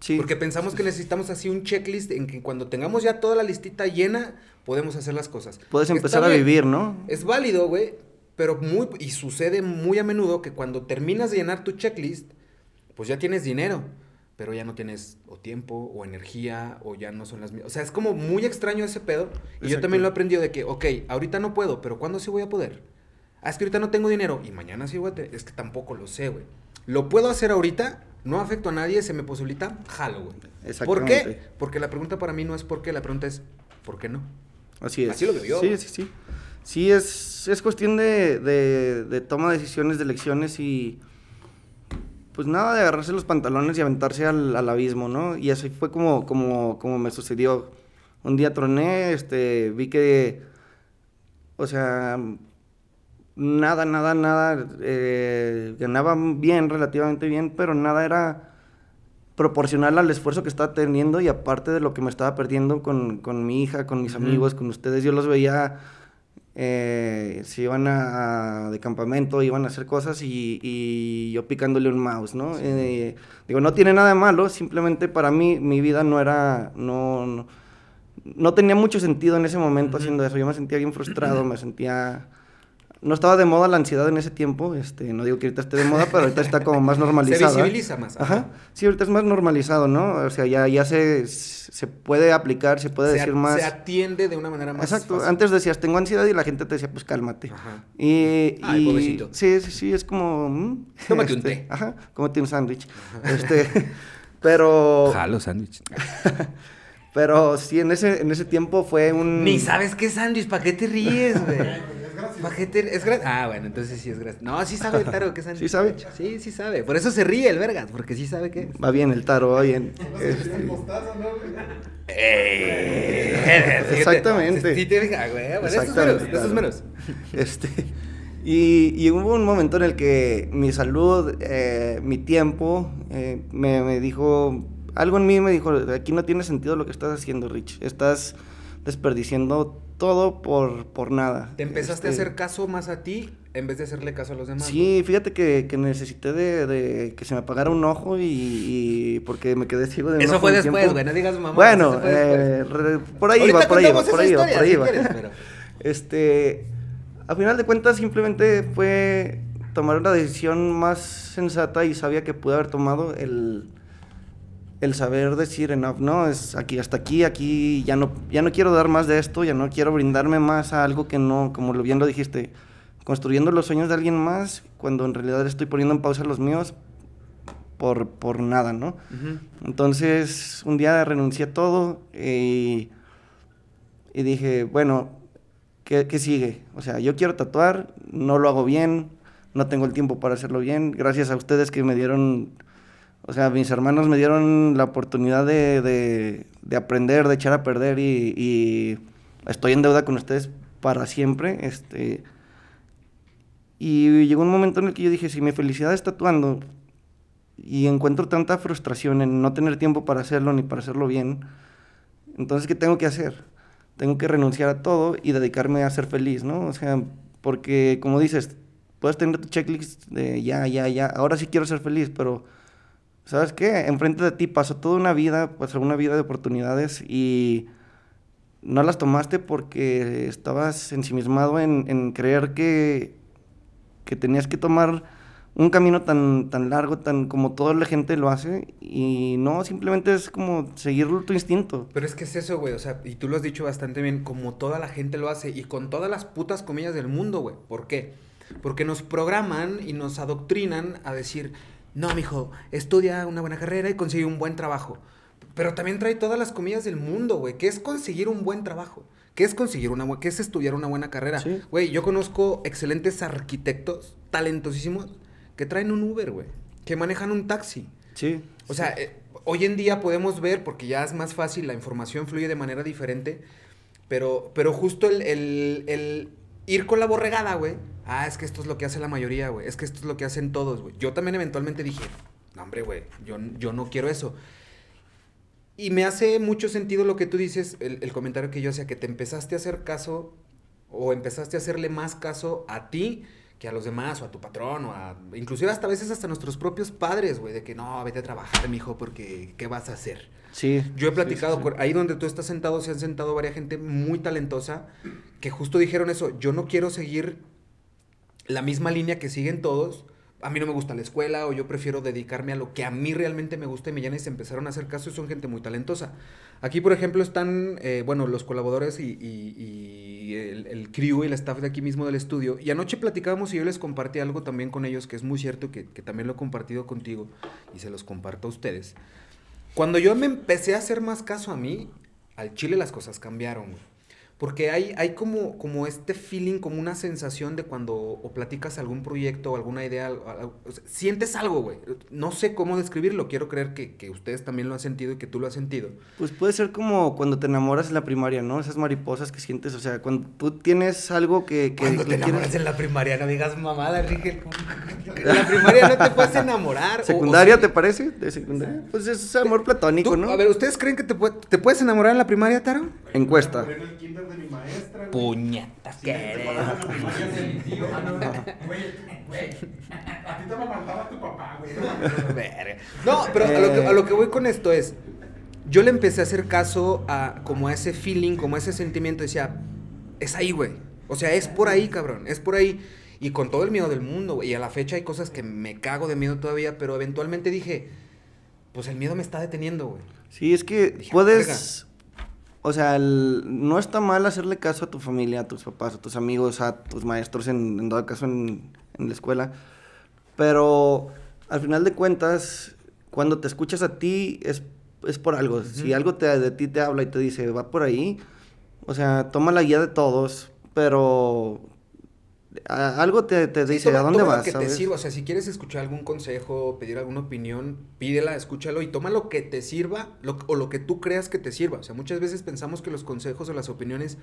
Sí. Porque pensamos que necesitamos así un checklist en que cuando tengamos ya toda la listita llena, podemos hacer las cosas. Puedes empezar a vivir, ¿no? Es válido, güey, pero muy, y sucede muy a menudo que cuando terminas de llenar tu checklist, pues ya tienes dinero, pero ya no tienes o tiempo o energía o ya no son las mismas. O sea, es como muy extraño ese pedo. Y yo también lo he aprendido de que, ok, ahorita no puedo, pero ¿cuándo sí voy a poder? Ah, es que ahorita no tengo dinero y mañana sí voy a tener. Es que tampoco lo sé, güey. Lo puedo hacer ahorita, no afecto a nadie, se me posibilita, jalo, güey. ¿Por qué? Porque la pregunta para mí no es por qué, la pregunta es, ¿por qué no? Así es. Así lo veo. Sí, sí, sí. Sí, es, es cuestión de, de, de toma de decisiones, de elecciones y pues nada, de agarrarse los pantalones y aventarse al, al, abismo, ¿no? Y así fue como, como, como me sucedió. Un día troné, este, vi que, o sea, nada, nada, nada, eh, ganaba bien, relativamente bien, pero nada era proporcional al esfuerzo que estaba teniendo y aparte de lo que me estaba perdiendo con, con mi hija, con mis amigos, con ustedes, yo los veía, eh, se iban a, de campamento, iban a hacer cosas y, y yo picándole un mouse, ¿no? Eh, digo, no tiene nada de malo, simplemente para mí mi vida no era, no, no, tenía mucho sentido en ese momento haciendo eso, yo me sentía bien frustrado, me sentía no estaba de moda la ansiedad en ese tiempo, este, no digo que ahorita esté de moda, pero ahorita está como más normalizado. Se visibiliza más. Ajá. Sí, ahorita es más normalizado, ¿no? O sea, ya, ya se, se puede aplicar, se puede decir más. Se atiende de una manera más Exacto. Antes decías, tengo ansiedad y la gente te decía, pues cálmate. Ajá. Y, Ay, y pobrecito. Sí, sí, sí, es como... Mm, Tómate este, un té. Ajá, cómete un sándwich. Este, pero... Jalo sándwich. pero sí, en ese, en ese tiempo fue un... Ni sabes qué sándwich, ¿para qué te ríes, güey? Es gratis. Ah, bueno, entonces sí es gratis. No, sí sabe el taro que es ¿Sí sabe? Sí, sí sabe. Por eso se ríe el vergas, porque sí sabe qué Va bien el taro, va bien. Este... Exactamente. Sí, te güey. Bueno, Exactamente, esos menos, Este... Y, y, hubo un momento en el que mi salud, eh, mi tiempo, eh, me, me dijo, algo en mí me dijo, aquí no tiene sentido lo que estás haciendo, Rich. Estás desperdiciando todo por, por nada. ¿Te empezaste a este hacer caso más a ti en vez de hacerle caso a los demás? Sí, fíjate que, que necesité de, de, que se me apagara un ojo y, porque me quedé ciego de Eso fue después, güey, no digas mamá. Bueno, eh, por ahí iba, por ahí iba, por ahí iba, por ahí iba. Este, a final de cuentas simplemente fue tomar una decisión más sensata y sabía que pude haber tomado el el saber decir enough, ¿no? Es aquí, hasta aquí, aquí, ya no, ya no quiero dar más de esto, ya no quiero brindarme más a algo que no, como bien lo dijiste, construyendo los sueños de alguien más, cuando en realidad estoy poniendo en pausa los míos por, por nada, ¿no? Entonces, un día renuncié a todo y, y dije, bueno, ¿qué, ¿qué sigue? O sea, yo quiero tatuar, no lo hago bien, no tengo el tiempo para hacerlo bien, gracias a ustedes que me dieron o sea, mis hermanos me dieron la oportunidad de, aprender, de echar a perder y, estoy en deuda con ustedes para siempre. Este, y llegó un momento en el que yo dije, si mi felicidad está tatuando y encuentro tanta frustración en no tener tiempo para hacerlo ni para hacerlo bien, entonces, ¿qué tengo que hacer? Tengo que renunciar a todo y dedicarme a ser feliz, ¿no? O sea, porque como dices, puedes tener tu checklist de ya, ya, ya, ahora sí quiero ser feliz, pero ¿sabes qué? Enfrente de ti pasó toda una vida, pasó una vida de oportunidades y no las tomaste porque estabas ensimismado en, en creer que, que tenías que tomar un camino tan, tan largo, tan como toda la gente lo hace, y no, simplemente es como seguir tu instinto. Pero es que es eso, güey, o sea, y tú lo has dicho bastante bien, como toda la gente lo hace, y con todas las putas comillas del mundo, güey. ¿Por qué? Porque nos programan y nos adoctrinan a decir, no, mijo, estudia una buena carrera y consigue un buen trabajo. Pero también trae todas las comillas del mundo, güey. ¿Qué es conseguir un buen trabajo? ¿Qué es conseguir una qué es estudiar una buena carrera? Güey, yo conozco excelentes arquitectos, talentosísimos, que traen un Uber, güey. Que manejan un taxi. Sí. O sea, eh, hoy en día podemos ver, porque ya es más fácil, la información fluye de manera diferente. Pero, pero justo el, el ir con la borregada, güey ah, es que esto es lo que hace la mayoría, güey, es que esto es lo que hacen todos, güey. Yo también eventualmente dije, no, hombre, güey, yo, yo no quiero eso. Y me hace mucho sentido lo que tú dices, el, el comentario que yo hacía, que te empezaste a hacer caso o empezaste a hacerle más caso a ti que a los demás, o a tu patrón, o a... Inclusive hasta a veces hasta nuestros propios padres, güey, de que no, vete a trabajar, mijo, porque ¿qué vas a hacer? Sí. Yo he platicado, sí, sí. con- ahí donde tú estás sentado, se han sentado varias gente muy talentosa que justo dijeron eso, yo no quiero seguir la misma línea que siguen todos. A mí no me gusta la escuela o yo prefiero dedicarme a lo que a mí realmente me gusta y me llena y se empezaron a hacer caso y son gente muy talentosa. Aquí, por ejemplo, están, eh, bueno, los colaboradores y, el, el crew y el staff de aquí mismo del estudio. Y anoche platicábamos y yo les compartí algo también con ellos que es muy cierto que, que también lo he compartido contigo y se los comparto a ustedes. Cuando yo me empecé a hacer más caso a mí, al chile las cosas cambiaron. Porque hay, hay como, como este feeling, como una sensación de cuando o platicas algún proyecto o alguna idea, o sea, sientes algo, güey. No sé cómo describirlo, quiero creer que, que ustedes también lo han sentido y que tú lo has sentido. Pues puede ser como cuando te enamoras en la primaria, ¿no? Esas mariposas que sientes, o sea, cuando tú tienes algo que, que Cuando te enamoras quieres- en la primaria, no digas mamada, Enrique. En la primaria no te puedes enamorar. o- o ¿Secundaria sí. te parece? ¿De secundaria? Pues es amor platónico, Tú, ¿no? A ver, ¿ustedes creen que te, te puedes enamorar en la primaria, Taro? Encuesta. En el de mi maestra, güey. De mi tío. Ah, no, güey, güey. A ti te tu papá, güey. No, pero a lo, que, a lo que voy con esto es, yo le empecé a hacer caso a como a ese feeling, como a ese sentimiento, decía, es ahí, güey. O sea, es por ahí, cabrón, es por ahí. Y con todo el miedo del mundo, güey. Y a la fecha hay cosas que me cago de miedo todavía, pero eventualmente dije, pues el miedo me está deteniendo, güey. Sí, es que Dije, puedes... O sea, el- no está mal hacerle caso a tu familia, a tus papás, a tus amigos, a tus maestros, en, en dado caso en, en la escuela. Pero al final de cuentas, cuando te escuchas a ti, es, es por algo. Si algo te, de ti te habla y te dice, va por ahí, o sea, toma la guía de todos, pero a- algo te, te Sí, dice, toma- ¿a dónde toma vas? lo que te ¿sabes? sirva. O sea, si quieres escuchar algún consejo, pedir alguna opinión, pídela, escúchalo y toma lo que te sirva lo- o lo que tú creas que te sirva. O sea, muchas veces pensamos que los consejos o las opiniones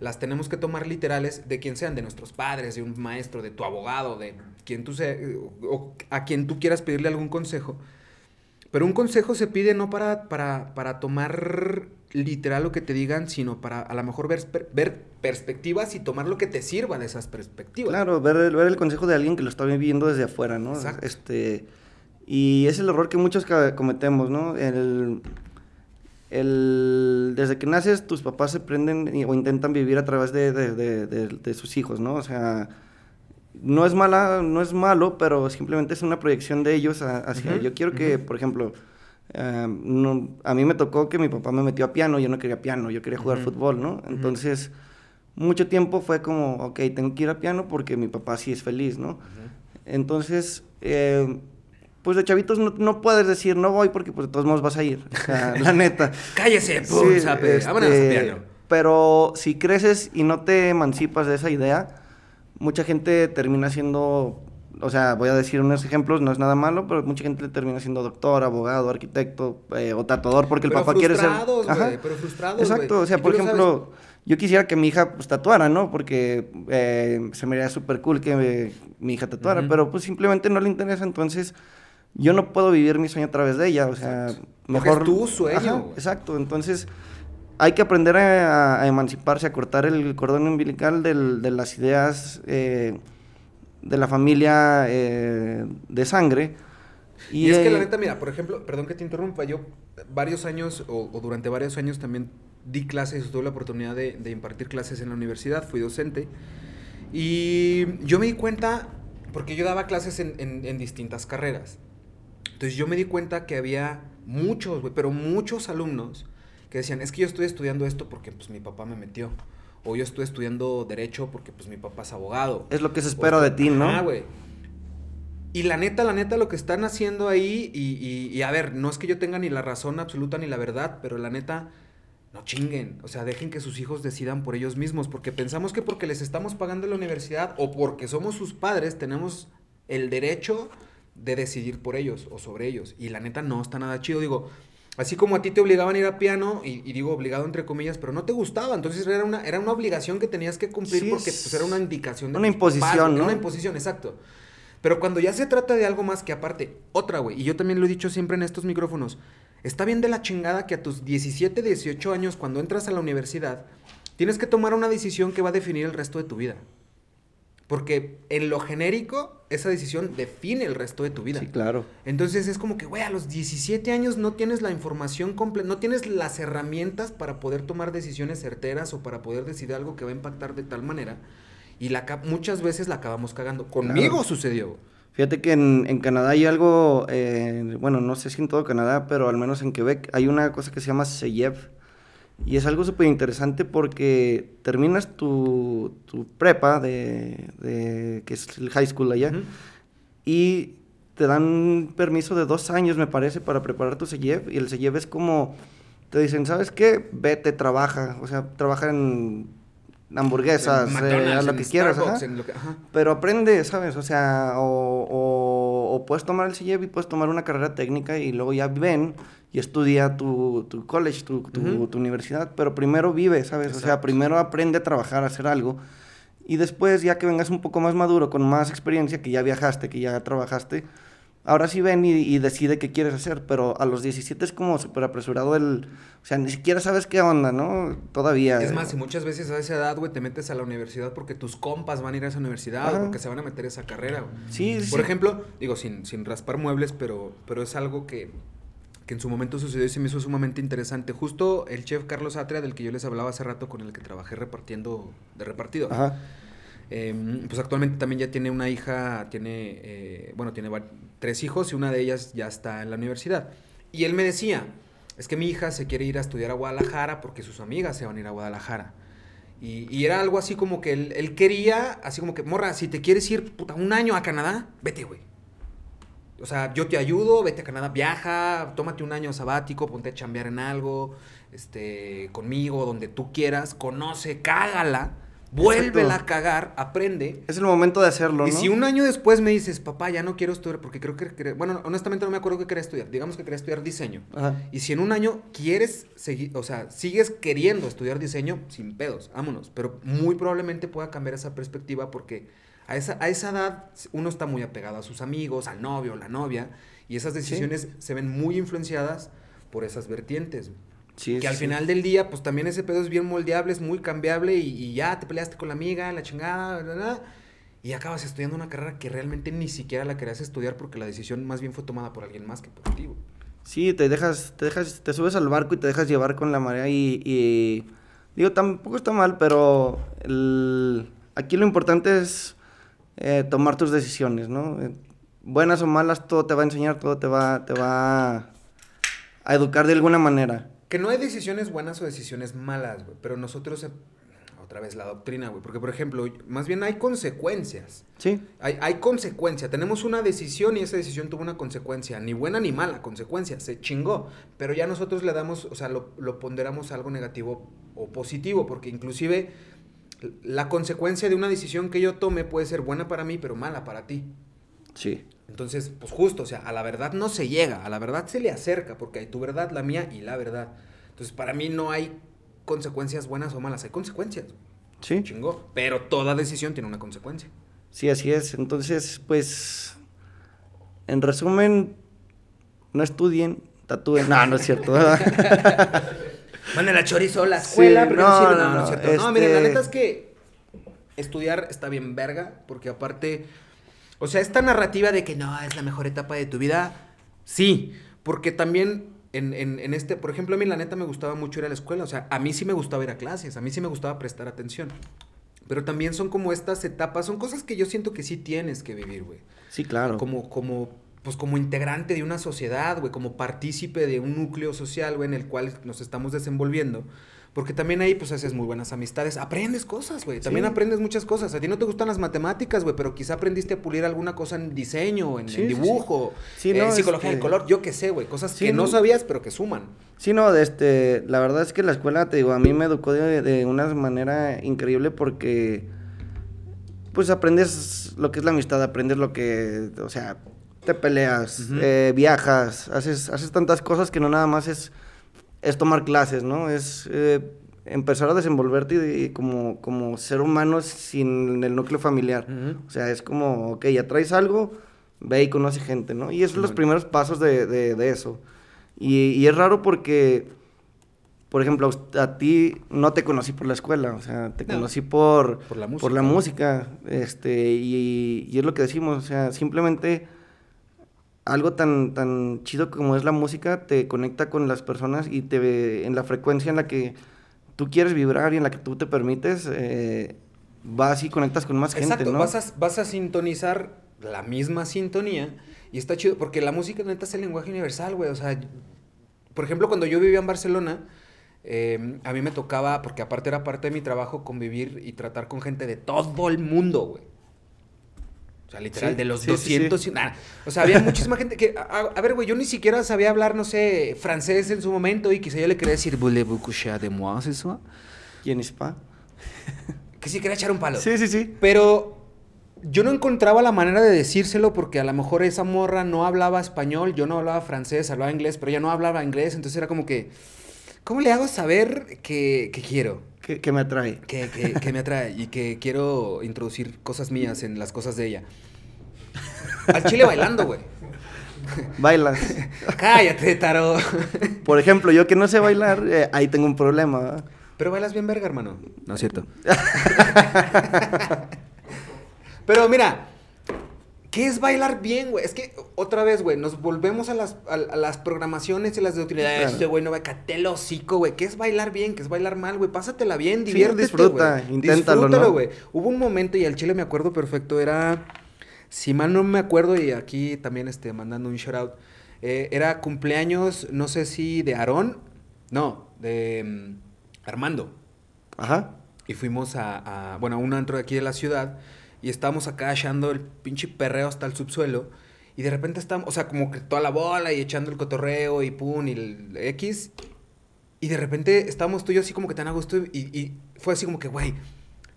las tenemos que tomar literales de quien sean, de nuestros padres, de un maestro, de tu abogado, de quien tú sea, o a quien tú quieras pedirle algún consejo. Pero un consejo se pide no para, para, para tomar literal lo que te digan, sino para a lo mejor ver, ver perspectivas y tomar lo que te sirva de esas perspectivas. Claro, ver, el- ver el consejo de alguien que lo está viviendo desde afuera, ¿no? Exacto. Este, y es el error que muchos cometemos, ¿no? El, el- desde que naces, tus papás se prenden o intentan vivir a través de- de- de- de sus hijos, ¿no? O sea, no es mala, no es malo, pero simplemente es una proyección de ellos a- hacia... Yo quiero que, por ejemplo, eh, no- a mí me tocó que mi papá me metió a piano, yo no quería piano, yo quería jugar fútbol, ¿no? Entonces, mucho tiempo fue como, ok, tengo que ir a piano porque mi papá sí es feliz, ¿no? Entonces, eh, pues de chavitos no, no puedes decir no voy porque pues de todos modos vas a ir, o sea, la neta. Cállese, pum, Sí, este, vámonos a piano. Pero si creces y no te emancipas de esa idea, mucha gente termina siendo, o sea, voy a decir unos ejemplos, no es nada malo, pero mucha gente termina siendo doctor, abogado, arquitecto eh, o tatuador porque el Pero papá quiere ser... Ajá. pero frustrados, Exacto, o sea, por lo ejemplo, yo quisiera que mi hija pues tatuara, ¿no? Porque eh, se me haría súper cool que me- mi hija tatuara, pero pues simplemente no le interesa, entonces yo no puedo vivir mi sueño a través de ella, o sea, Exacto. Porque mejor... es tu sueño, Ajá, exacto, entonces hay que aprender a, emanciparse, a cortar el cordón umbilical del- de las ideas eh, de la familia eh, de sangre. Y, es que la neta, mira, por ejemplo, perdón que te interrumpa, yo varios años o, o durante varios años también di clases, tuve la oportunidad de, impartir clases en la universidad, fui docente. Y yo me di cuenta, porque yo daba clases en, en- distintas carreras. Entonces yo me di cuenta que había muchos, pero muchos alumnos que decían, es que yo estoy estudiando esto porque pues mi papá me metió. O yo estoy estudiando derecho porque pues mi papá es abogado. es lo que se espera de ti, ¿no? Ah, güey. Y la neta, la neta, lo que están haciendo ahí, y, y- y a ver, no es que yo tenga ni la razón absoluta ni la verdad, pero la neta, no chinguen. O sea, dejen que sus hijos decidan por ellos mismos, porque pensamos que porque les estamos pagando la universidad o porque somos sus padres, tenemos el derecho de decidir por ellos o sobre ellos. Y la neta, no está nada chido. Digo, así como a ti te obligaban a ir a piano, y, y digo obligado entre comillas, pero no te gustaba. Entonces era una, era una obligación que tenías que cumplir Sí, porque es pues, era una indicación de una papás, imposición, ¿no? Una imposición, exacto. Pero cuando ya se trata de algo más que aparte, otra, güey, y yo también lo he dicho siempre en estos micrófonos, Está bien de la chingada que a tus 17, 18 años, cuando entras a la universidad, tienes que tomar una decisión que va a definir el resto de tu vida. Porque en lo genérico, esa decisión define el resto de tu vida. Sí, claro. Entonces es como que, güey, a los 17 años no tienes la información completa, no tienes las herramientas para poder tomar decisiones certeras o para poder decidir algo que va a impactar de tal manera. Y la, muchas veces la acabamos cagando. Conmigo Claro. sucedió. Fíjate que en, en Canadá hay algo, eh, bueno, no sé si en todo Canadá, pero al menos en Quebec hay una cosa que se llama SEYEV. Y es algo súper interesante porque terminas tu, tu prepa, de, de- que es el high school allá, y te dan permiso de dos años, me parece, para preparar tu SEYEV. Y el SEYEV es como, te dicen, ¿sabes qué? Vete, trabaja. O sea, trabaja en hamburguesas, eh, haz lo que quieras. Ajá. lo que- ajá. Pero aprende, ¿sabes? O sea, o, o- o puedes tomar el CIEB y puedes tomar una carrera técnica y luego ya ven y estudia tu, tu college, tu, tu- Ujú. tu universidad. Pero primero vive, ¿sabes? O sea, Exacto. primero aprende a trabajar, a hacer algo. Y después, ya que vengas un poco más maduro, con más experiencia, que ya viajaste, que ya trabajaste, ahora sí ven y, y decide qué quieres hacer. Pero a los 17 es como súper apresurado el... O sea, ni siquiera sabes qué onda, ¿no? Todavía. Es más, y muchas veces a esa edad, güey, te metes a la universidad porque tus compas van a ir a esa universidad Ajá. o porque se van a meter a esa carrera, güey. Sí, sí, Por sí. ejemplo, digo, sin, sin raspar muebles, pero, pero es algo que, que en su momento sucedió y se me hizo sumamente interesante. Justo el chef Carlos Atria, del que yo les hablaba hace rato, con el que trabajé repartiendo de repartido. Ajá. Eh, pues actualmente también ya tiene una hija, tiene, eh, bueno, tiene tres hijos y una de ellas ya está en la universidad. Y él me decía, es que mi hija se quiere ir a estudiar a Guadalajara porque sus amigas se van a ir a Guadalajara. Y, era algo así como que él, quería, así como que, morra, si te quieres ir un año a Canadá, vete, güey. O sea, yo te ayudo, vete a Canadá, viaja, tómate un año sabático, ponte a chambear en algo, este, conmigo, donde tú quieras, conoce, cágala, vuélvela a cagar, aprende. Es el momento de hacerlo, Y ¿no? si un año después me dices, papá, ya no quiero estudiar, porque creo que, quería- bueno, honestamente no me acuerdo qué quería estudiar, digamos que quería estudiar diseño. Ajá. Y si en un año quieres seguir, o sea, sigues queriendo estudiar diseño, sin pedos, vámonos. Pero muy probablemente pueda cambiar esa perspectiva porque a esa, a esa edad uno está muy apegado a sus amigos, al novio, la novia, y esas decisiones se ven muy influenciadas por esas vertientes. Sí, que al sí. final del día, pues también ese pedo es bien moldeable, es muy cambiable y, y ya te peleaste con la amiga, la chingada, bla, y acabas estudiando una carrera que realmente ni siquiera la querías estudiar porque la decisión más bien fue tomada por alguien más que por ti. güey. Sí, te dejas, te dejas, te subes al barco y te dejas llevar con la marea y, y- digo, tampoco está mal, pero el- aquí lo importante es eh, tomar tus decisiones, ¿no? Eh, Buenas o malas, todo te va a enseñar, todo te va, te va a educar de alguna manera. Que no hay decisiones buenas o decisiones malas, güey, pero nosotros, eh, otra vez la doctrina, güey, porque por ejemplo, más bien hay consecuencias. Sí, Hay, hay consecuencia. Tenemos una decisión y esa decisión tuvo una consecuencia. Ni buena ni mala consecuencia. Se chingó. Pero ya nosotros le damos, o sea, lo, lo ponderamos a algo negativo o positivo. Porque inclusive la consecuencia de una decisión que yo tome puede ser buena para mí, pero mala para ti. sí. Entonces, pues justo, o sea, a la verdad no se llega. A la verdad se le acerca. Porque hay tu verdad, la mía y la verdad. Entonces, para mí no hay consecuencias buenas o malas. Hay consecuencias. Sí, Chingó. Pero toda decisión tiene una consecuencia. sí, así es. Entonces, pues, en resumen, no estudien, tatúen. No, no es cierto. Manden la chorizo a la Sí, escuela, pero no, no, sirve. no, No, no, es no, cierto. No, miren, la este- neta es que estudiar está bien verga, porque aparte, o sea, esta narrativa de que no, es la mejor etapa de tu vida, sí, porque también en, en, en este, por ejemplo, a mí la neta me gustaba mucho ir a la escuela, o sea, a mí sí me gustaba ir a clases, a mí sí me gustaba prestar atención. Pero también son como estas etapas, son cosas que yo siento que sí tienes que vivir, güey Sí, claro. como, como, pues como integrante de una sociedad, güey, como partícipe de un núcleo social, güey, en el cual nos estamos desenvolviendo. Porque también ahí, pues, haces muy buenas amistades. Aprendes cosas, güey. También Sí. aprendes muchas cosas. A ti no te gustan las matemáticas, güey, pero quizá aprendiste a pulir alguna cosa en diseño, en, Sí, en sí, sí. dibujo, Sí, en no, psicología del este- color, yo qué sé, güey. Cosas que no no. sabías, pero que suman. Sí, no, de este, la verdad es que la escuela, te digo, a mí me educó de, de una manera increíble porque, pues aprendes lo que es la amistad, aprendes lo que, o sea, te peleas, eh, viajas, haces, haces tantas cosas que no nada más es, es tomar clases, ¿no? Es eh, empezar a desenvolverte y, y como, como ser humano sin el núcleo familiar. O sea, es como, ok, ya traes algo, ve y conoce gente, ¿no? Y esos son los primeros pasos de, de- de eso. Y, y es raro porque, por ejemplo, a ti no te conocí por la escuela, o sea, te No. conocí por, Por la por la música, este, y, y es lo que decimos, o sea, simplemente algo tan, tan chido como es la música te conecta con las personas y te en la frecuencia en la que tú quieres vibrar y en la que tú te permites, eh, vas y conectas con más gente, Exacto, ¿no? vas, a, vas a sintonizar la misma sintonía y está chido porque la música neta es el lenguaje universal, güey. O sea, por ejemplo, cuando yo vivía en Barcelona, eh, a mí me tocaba, porque aparte era parte de mi trabajo, convivir y tratar con gente de todo el mundo, güey. O sea, literal, Sí, de los sí, sí, sí. 200 y nada. O sea, había muchísima gente que... A, ver, güey, yo ni siquiera sabía hablar, no sé, francés en su momento y quizá yo le quería decir, voulez-vous coucher de moi, c'est ça? ¿Quién es pa? Que sí quería echar un palo. Sí, sí, sí. Pero yo no encontraba la manera de decírselo porque a lo mejor esa morra no hablaba español, yo no hablaba francés, hablaba inglés, pero ella no hablaba inglés, entonces era como que, ¿cómo le hago saber que, que quiero? ¿Qué, qué me atrae? Que, que- que me atrae y que quiero introducir cosas mías en las cosas de ella. Al chile bailando, güey. Bailas. Cállate, Taro. Por ejemplo, yo que no sé bailar, eh, ahí tengo un problema. ¿verdad? Pero bailas bien verga, hermano. No es cierto. Pero mira, ¿qué es bailar bien, güey? Es que, otra vez, güey, nos volvemos a las, a, a las programaciones y las de utilidad. Claro. Este güey no va a catel hocico, güey. ¿Qué es bailar bien? ¿Qué es bailar mal, güey? Pásatela bien, Sí, diviértete, disfruta, güey. inténtalo, Disfrútalo, ¿no? güey. Hubo un momento, y al chile me acuerdo perfecto, era... Si mal no me acuerdo, y aquí también este, mandando un shout out, eh, era cumpleaños, no sé si de Aarón, no, de mm, Armando. Ajá. Y fuimos a, a, bueno, a un antro de aquí de la ciudad y estábamos acá echando el pinche perreo hasta el subsuelo. Y de repente estábamos, o sea, como que toda la bola y echando el cotorreo y pum y el X. Y de repente estábamos tú y yo así como que tan a gusto y, y fue así como que, güey,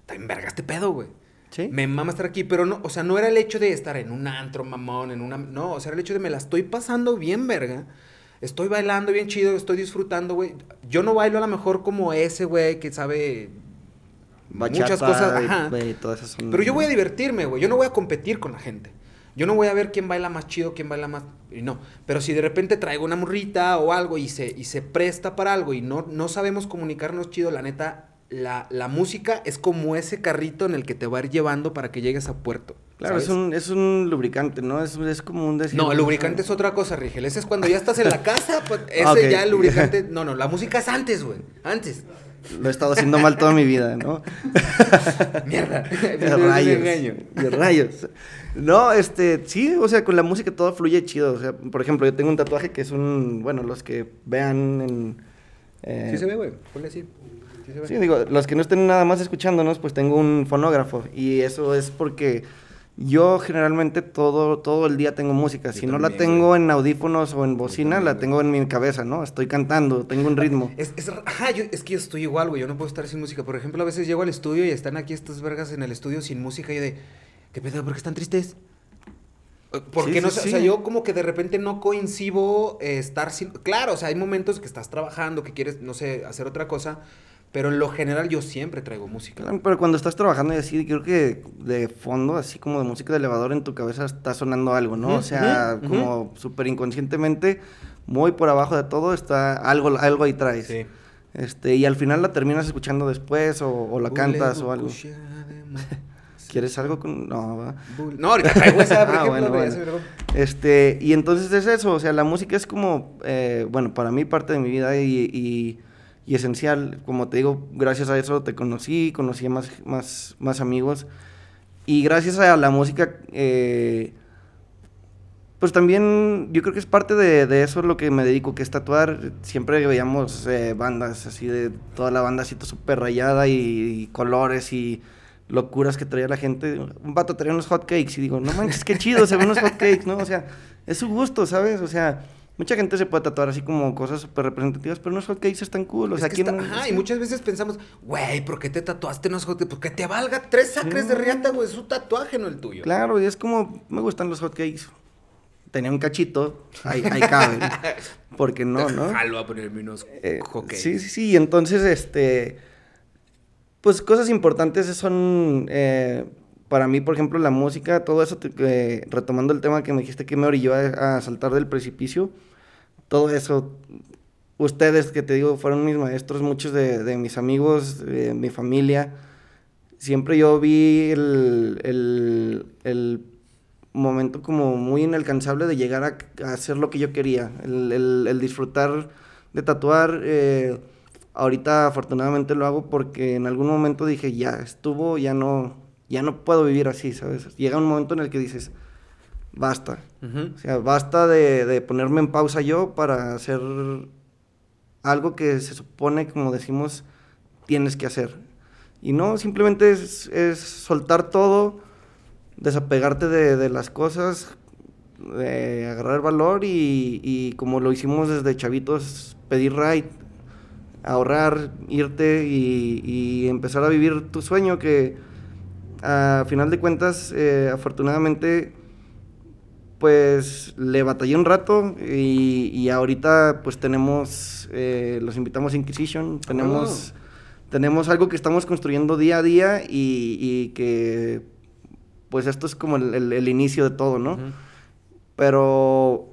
te envergaste pedo, güey. Sí. Me mama estar aquí, pero no, o sea, no era el hecho de estar en un antro, mamón, en una... No, o sea, era el hecho de me la estoy pasando bien, verga. Estoy bailando bien chido, estoy disfrutando, güey. Yo no bailo a lo mejor como ese, güey, que sabe Bachata, muchas cosas, ajá. todas esas son- Pero yo voy a divertirme, güey. Yo no voy a competir con la gente. Yo no voy a ver quién baila más chido, quién baila más... y no. Pero si de repente traigo una morrita o algo y se, y se presta para algo y no, no sabemos comunicarnos chido, la neta, la, la música es como ese carrito en el que te va a ir llevando para que llegues a puerto. Claro, es un, es un lubricante, ¿no? Es, es como un decir. No, el lubricante es otra cosa, Rigel. Ese es cuando ya estás en la casa. pues, ese Ah, ok. ya el lubricante... No, no, la música es antes, güey. Antes. Lo he estado haciendo mal toda mi vida, ¿no? Mierda. De rayos. De rayos. No, este, sí, o sea, con la música todo fluye chido. O sea, por ejemplo, yo tengo un tatuaje que es un, bueno, los que vean en... eh, Sí se ve, güey. Ponle así. Sí se ve. Sí, digo, los que no estén nada más escuchándonos, pues tengo un fonógrafo. Y eso es porque yo generalmente todo, todo el día tengo música. Yo Si no la tengo güey. en audífonos o en bocina, también, la güey. tengo en mi cabeza, ¿no? Estoy cantando, tengo un ritmo. Es, es, ajá, yo- es que yo estoy igual, güey. Yo no puedo estar sin música. Por ejemplo, a veces llego al estudio y están aquí estas vergas en el estudio sin música. Y yo de, ¿qué pedo? ¿Por qué están tristes? Eh, Porque Sí, no sí, sé, o sea, sí. yo como que de repente no coincido eh, estar sin. Claro, o sea, hay momentos que estás trabajando, que quieres, no sé, hacer otra cosa. Pero en lo general yo siempre traigo música. Claro, Pero cuando estás trabajando y así, creo que de fondo, así como de música de elevador, en tu cabeza está sonando algo, ¿no? o Ujú, sea, ujú, como súper inconscientemente, muy por abajo de todo, está algo, algo ahí traes. Sí. Este, y al final la terminas escuchando después o, o la cantas o algo. ¿Quieres algo con...? No, ¿verdad? No, ahorita traigo esa, por Ah, ejemplo, bueno, bueno. Este, y entonces es eso, o sea, la música es como, eh, bueno, para mí parte de mi vida y, y- y esencial. Como te digo, gracias a eso te conocí, conocí más, más, más amigos. Y gracias a la música, eh, pues también yo creo que es parte de, de eso lo que me dedico, que es tatuar. Siempre veíamos eh, bandas así de toda la banda así súper rayada y, y colores y locuras que traía la gente. Un vato traía unos hotcakes y digo, no manches, qué chido, se ven unos hotcakes, ¿no? O sea, es su gusto, ¿sabes? O sea, mucha gente se puede tatuar así como cosas súper representativas, pero unos hotcakes están cool. O Es sea, que ¿quién está- no- ajá, y muchas veces pensamos, güey, ¿por qué te tatuaste unos hotcakes? Pues que te valga tres sacres de riata, güey, es su tatuaje, no el tuyo. Claro, y es como, me gustan los hotcakes. Tenía un cachito, ahí, ahí caben. Porque no, ¿no? Jalo a ponerme unos Eh, hotcakes. Sí, sí, sí. Entonces, este. Pues cosas importantes son. eh, para mí, por ejemplo, la música, todo eso, eh, retomando el tema que me dijiste que me orilló a, a saltar del precipicio. todo eso. Ustedes, que te digo, fueron mis maestros, muchos de, de mis amigos, de mi familia. Siempre yo vi el, el, el momento como muy inalcanzable de llegar a, a hacer lo que yo quería. El, el disfrutar de tatuar. eh, ahorita afortunadamente lo hago porque en algún momento dije, ya estuvo, ya no, ya no puedo vivir así, ¿sabes? Llega un momento en el que dices, basta. O sea, basta de, de ponerme en pausa yo para hacer algo que se supone, como decimos, tienes que hacer. Y no, simplemente es, es soltar todo, desapegarte de, de las cosas, de agarrar valor y, y como lo hicimos desde chavitos, pedir right, ahorrar, irte y, y empezar a vivir tu sueño que a final de cuentas, eh, afortunadamente, pues le batallé un rato y, y ahorita pues tenemos, eh, los invitamos a Inquisition, tenemos, tenemos algo que estamos construyendo día a día y, y que pues esto es como el, el- el inicio de todo, ¿no? Pero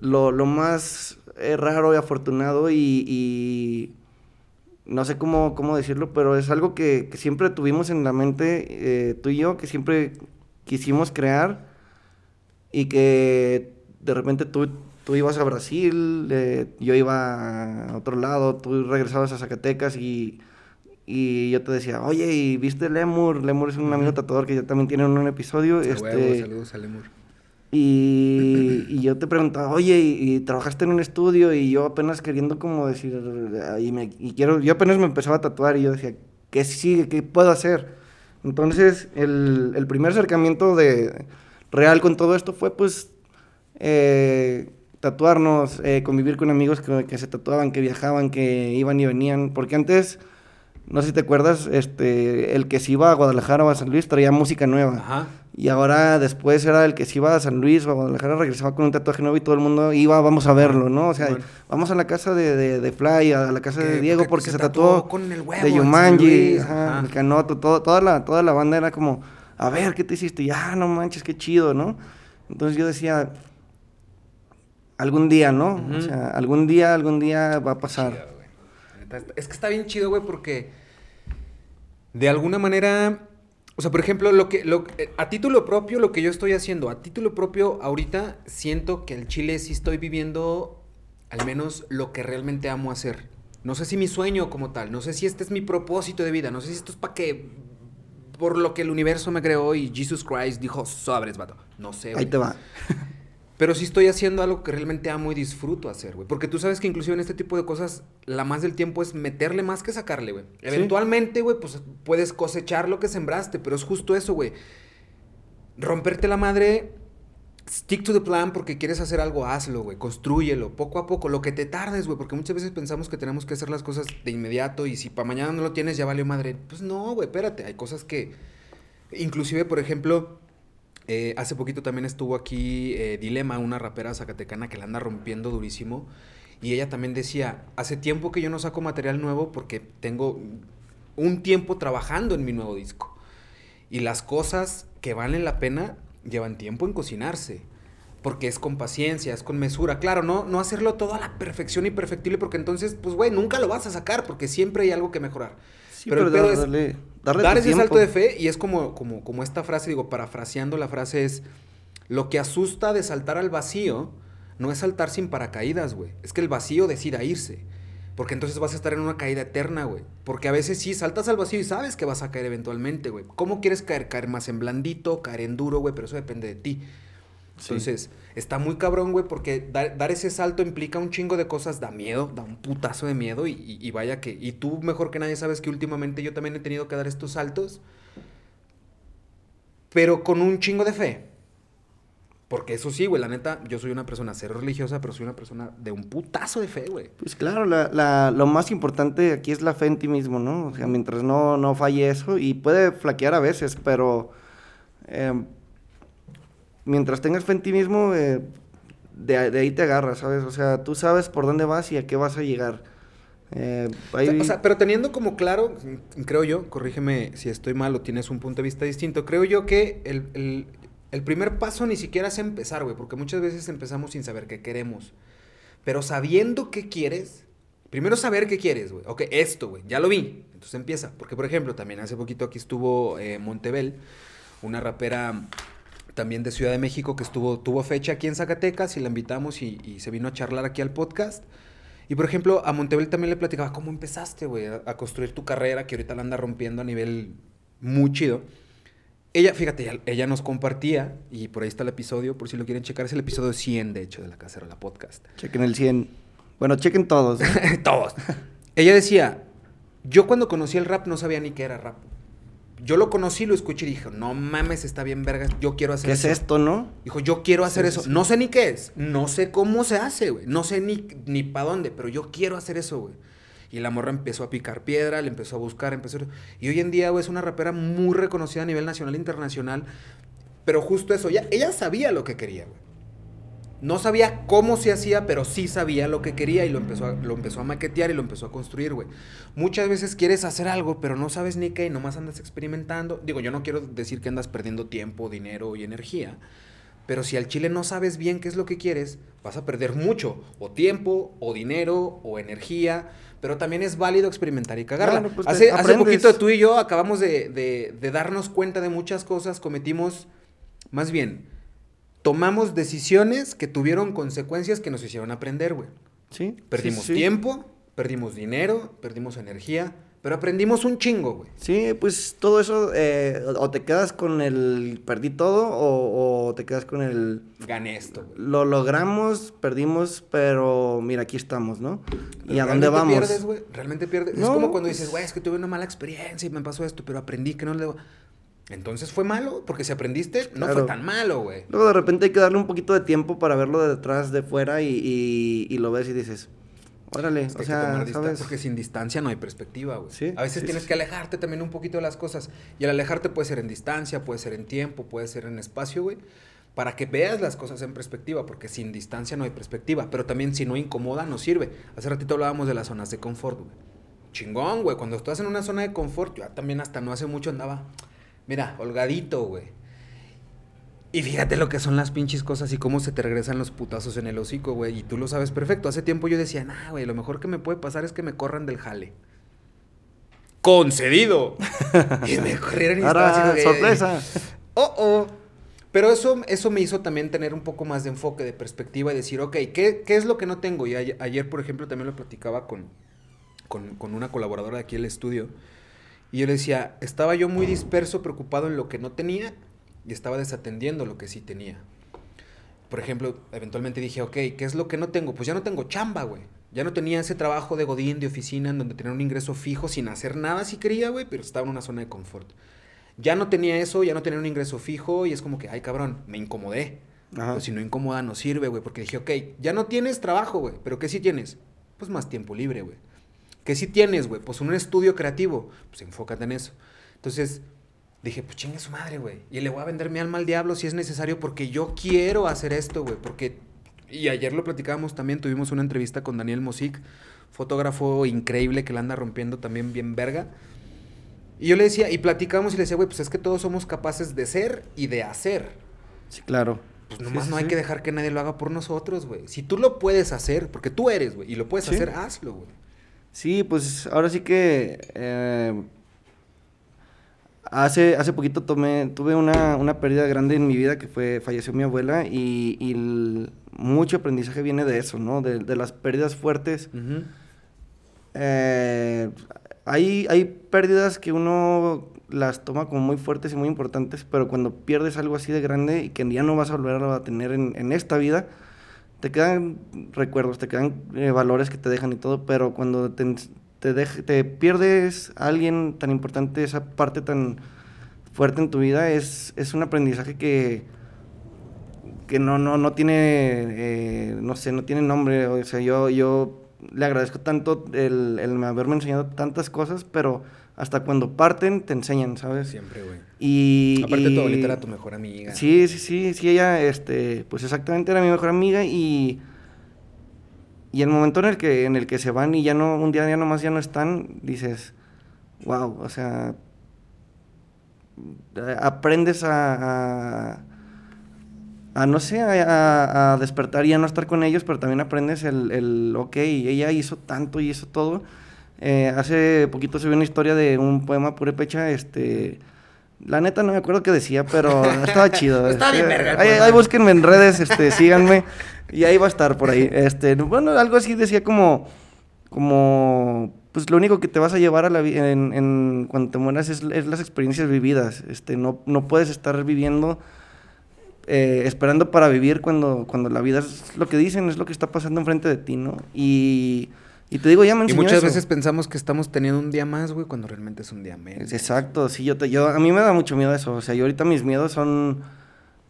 lo, lo más eh, raro y afortunado y, y no sé cómo, cómo decirlo, pero es algo que, que siempre tuvimos en la mente, eh, tú y yo, que siempre quisimos crear y que de repente tú, tú ibas a Brasil, eh, yo iba a otro lado, tú regresabas a Zacatecas y, y yo te decía, oye, ¿y viste Lemur? Lemur es un amigo tatuador que ya también tiene un episodio. A este, huevo, saludos a Lemur. Y, y yo te preguntaba, oye, ¿y, trabajaste en un estudio? Y yo apenas queriendo como decir, "Ah, y, me, y quiero, yo apenas me empezaba a tatuar y yo decía, ¿qué sigue? ¿Qué puedo hacer? Entonces, el, el primer acercamiento de real con todo esto fue pues eh, tatuarnos, eh, convivir con amigos que, que se tatuaban, que viajaban, que iban y venían, porque antes... No sé si te acuerdas, este, el que se iba a Guadalajara o a San Luis traía música nueva. Ajá. Y ahora después era el que se iba a San Luis o a Guadalajara, regresaba con un tatuaje nuevo y todo el mundo iba, vamos a verlo, ¿no? O sea, Bueno. vamos a la casa de, de, de Fly, a la casa de Diego porque porque, se tatuó tatuó con el huevo de Yumanji, ajá, el Canoto, todo, toda, la, toda la banda era como, a ver, ¿qué te hiciste? Y, ah, no manches, qué chido, ¿no? Entonces yo decía, algún día, ¿no? O sea, algún día, algún día va a pasar. Chido, Es que está bien chido, güey, porque de alguna manera, o sea, por ejemplo, lo que, lo, eh, a título propio, lo que yo estoy haciendo, a título propio, ahorita siento que al Chile sí estoy viviendo al menos lo que realmente amo hacer. No sé si mi sueño como tal, no sé si este es mi propósito de vida, no sé si esto es para que, por lo que el universo me creó y Jesus Christ dijo, sobres, vato. No sé, Ahí te va. Pero sí estoy haciendo algo que realmente amo y disfruto hacer, güey. Porque tú sabes que inclusive en este tipo de cosas, la más del tiempo es meterle más que sacarle, güey. Eventualmente, güey, pues puedes cosechar lo que sembraste, pero es justo eso, güey. Romperte la madre, stick to the plan porque quieres hacer algo, hazlo, güey. Construyelo, poco a poco, lo que te tardes, güey. Porque muchas veces pensamos que tenemos que hacer las cosas de inmediato y si para mañana no lo tienes, ya valió madre. Pues no, güey, espérate. Hay cosas que, inclusive, por ejemplo... Eh, hace poquito también estuvo aquí eh, Dilema, una rapera zacatecana que la anda rompiendo durísimo. Y ella también decía, hace tiempo que yo no saco material nuevo porque tengo un tiempo trabajando en mi nuevo disco. Y las cosas que valen la pena llevan tiempo en cocinarse. Porque es con paciencia, es con mesura. Claro, no, no hacerlo todo a la perfección y perfectible porque entonces, pues, güey, nunca lo vas a sacar porque siempre hay algo que mejorar. Sí, Pero pero, el pedo es dar ese salto de fe y es como, como, como esta frase, digo, parafraseando la frase es, lo que asusta de saltar al vacío no es saltar sin paracaídas, güey. Es que el vacío decida irse. Porque entonces vas a estar en una caída eterna, güey. Porque a veces sí, saltas al vacío y sabes que vas a caer eventualmente, güey. ¿Cómo quieres caer? Caer más en blandito, caer en duro, güey, pero eso depende de ti. Sí. Está muy cabrón, güey, porque dar, dar ese salto implica un chingo de cosas, da miedo, da un putazo de miedo y, y- vaya que... Y tú mejor que nadie sabes que últimamente yo también he tenido que dar estos saltos, pero con un chingo de fe. Porque eso sí, güey, la neta, yo soy una persona cero religiosa, pero soy una persona de un putazo de fe, güey. Pues claro, la, la- lo más importante aquí es la fe en ti mismo, ¿no? O sea, mientras no, no falle eso, y puede flaquear a veces, pero eh, mientras tengas fe en ti mismo, eh, de, ahí te agarras, ¿sabes? O sea, tú sabes por dónde vas y a qué vas a llegar. Eh, ahí- o pero teniendo como claro, creo yo, corrígeme si estoy mal o tienes un punto de vista distinto, creo yo que el, el- el primer paso ni siquiera es empezar, güey, porque muchas veces empezamos sin saber qué queremos. pero sabiendo qué quieres, primero saber qué quieres, güey. Ok, esto, güey, ya lo vi. Entonces empieza. Porque, por ejemplo, también hace poquito aquí estuvo eh, Montebel, una rapera también de Ciudad de México que estuvo, tuvo fecha aquí en Zacatecas y la invitamos y, y se vino a charlar aquí al podcast. Y por ejemplo, a Montebel también le platicaba cómo empezaste, güey, a, a construir tu carrera, que ahorita la anda rompiendo a nivel muy chido. Ella, fíjate, ella, ella nos compartía, y por ahí está el episodio, por si lo quieren checar, es el episodio 100, de hecho, de La Cacerola Podcast. Chequen el 100. Bueno, chequen todos. Todos. Ella decía, yo cuando conocí el rap no sabía ni qué era rap. Yo lo conocí, lo escuché y dije, no mames, está bien vergas, yo quiero hacer ¿Qué es eso. esto, no? Dijo, yo quiero hacer Sí, eso. sí. No sé ni qué es, no sé cómo se hace, güey. No sé ni, ni para dónde, pero yo quiero hacer eso, güey. Y la morra empezó a picar piedra, le empezó a buscar, empezó... Y hoy en día, güey, es una rapera muy reconocida a nivel nacional e internacional. Pero justo eso, ella, ella sabía lo que quería, güey. No sabía cómo se hacía, pero sí sabía lo que quería y lo empezó a, lo empezó a maquetear y lo empezó a construir, güey. Muchas veces quieres hacer algo, pero no sabes ni qué y nomás andas experimentando. Digo, yo no quiero decir que andas perdiendo tiempo, dinero y energía, pero si al chile no sabes bien qué es lo que quieres, vas a perder mucho, o tiempo, o dinero, o energía, pero también es válido experimentar y cagarla. Pues, hace, hace poquito tú y yo acabamos de, de- de darnos cuenta de muchas cosas, cometimos, más bien, tomamos decisiones que tuvieron consecuencias que nos hicieron aprender, güey. Sí. Perdimos sí, sí. tiempo, perdimos dinero, perdimos energía, pero aprendimos un chingo, güey. Sí, pues todo eso, eh, o te quedas con el perdí todo, o, o te quedas con el Gané esto, güey. lo logramos, perdimos, pero mira, aquí estamos, ¿no? ¿Y a dónde vamos? pierdes, güey. Realmente pierdes. es No, como cuando pues- dices, güey, es que tuve una mala experiencia y me pasó esto, pero aprendí que no le... Entonces fue malo, porque si aprendiste, no fue tan malo, güey. Luego de repente hay que darle un poquito de tiempo para verlo de detrás, de fuera, y, y- y lo ves y dices, órale, Es que o hay que tomar sea, porque sin distancia no hay perspectiva, güey. Sí, a veces sí, tienes sí. que alejarte también un poquito de las cosas. Y al alejarte puede ser en distancia, puede ser en tiempo, puede ser en espacio, güey. Para que veas las cosas en perspectiva, porque sin distancia no hay perspectiva. Pero también si no incomoda, no sirve. Hace ratito hablábamos de las zonas de confort, güey. Chingón, güey. Cuando estás en una zona de confort, yo también hasta no hace mucho andaba, mira, holgadito, güey. Y fíjate lo que son las pinches cosas y cómo se te regresan los putazos en el hocico, güey. Y tú lo sabes perfecto. Hace tiempo yo decía, nah, güey, lo mejor que me puede pasar es que me corran del jale. ¡Concedido! y me corrieron y estaba así sorpresa. ¡Oh, oh! Pero eso, eso me hizo también tener un poco más de enfoque, de perspectiva y decir, ok, ¿qué, qué es lo que no tengo? Y ayer, ayer, por ejemplo, también lo platicaba con, con, con una colaboradora de aquí del estudio. Y yo le decía, estaba yo muy disperso, preocupado en lo que no tenía y estaba desatendiendo lo que sí tenía. Por ejemplo, eventualmente dije, ok, ¿qué es lo que no tengo? Pues ya no tengo chamba, güey. Ya no tenía ese trabajo de godín, de oficina, en donde tenía un ingreso fijo sin hacer nada si quería, güey, pero estaba en una zona de confort. Ya no tenía eso, ya no tenía un ingreso fijo y es como que, ay, cabrón, me incomodé. Ajá. Pero si no incomoda, no sirve, güey, porque dije, ok, ya no tienes trabajo, güey, pero ¿qué sí tienes? Pues más tiempo libre, güey. ¿Qué sí tienes, güey? Pues un estudio creativo, pues enfócate en eso. Entonces, dije, pues chingue su madre, güey. Y le voy a vender mi alma al diablo si es necesario porque yo quiero hacer esto, güey. Porque, y ayer lo platicábamos también, tuvimos una entrevista con Daniel Mosic, fotógrafo increíble que la anda rompiendo también bien verga. Y yo le decía, y platicamos y le decía, güey, pues es que todos somos capaces de ser y de hacer. Sí, claro. Pues nomás sí, no hay sí. que dejar que nadie lo haga por nosotros, güey. Si tú lo puedes hacer, porque tú eres, güey, y lo puedes hacer, hazlo, güey. Sí, pues ahora sí que eh, hace, hace poquito tomé, tuve una, una pérdida grande en mi vida que fue, falleció mi abuela y, y el- mucho aprendizaje viene de eso, ¿no? De, de las pérdidas fuertes. Eh, hay, hay pérdidas que uno las toma como muy fuertes y muy importantes, pero cuando pierdes algo así de grande y que ya no vas a volver a tener en, en esta vida, te quedan recuerdos, te quedan eh, valores que te dejan y todo, pero cuando te, te, te pierdes a alguien tan importante, esa parte tan fuerte en tu vida, es, es un aprendizaje que, que no, no, no tiene, eh, no sé, no tiene nombre. O sea, yo, yo le agradezco tanto el, el haberme enseñado tantas cosas, pero hasta cuando parten te enseñan, ¿sabes? Siempre, güey. Y, Aparte, tu y- abuelita era tu mejor amiga. Sí, sí, sí, sí, ella, este, pues exactamente era mi mejor amiga y... Y el momento en el que, en el que se van y ya no, un día ya nomás ya no están, dices, wow, o sea, aprendes a, a, a no sé, a, a, despertar y a no estar con ellos, pero también aprendes el, el ok, ella hizo tanto y hizo todo. Eh, hace poquito se vio una historia de un poema purépecha, este... La neta no me acuerdo qué decía, pero estaba chido. Está bien este, verga, ahí, ahí búsquenme en redes, este, síganme. Y ahí va a estar por ahí. Este, bueno, algo así decía como... Como... Pues lo único que te vas a llevar a la en, en- cuando te mueras es, es las experiencias vividas. Este, no, no puedes estar viviendo eh, esperando para vivir cuando, cuando la vida es lo que dicen, es lo que está pasando enfrente de ti, ¿no? Y, y te digo, ya me Y enseñó muchas eso. veces pensamos que estamos teniendo un día más, güey, cuando realmente es un día menos. Exacto, sí, yo te, yo, a mí me da mucho miedo eso, o sea, yo ahorita mis miedos son,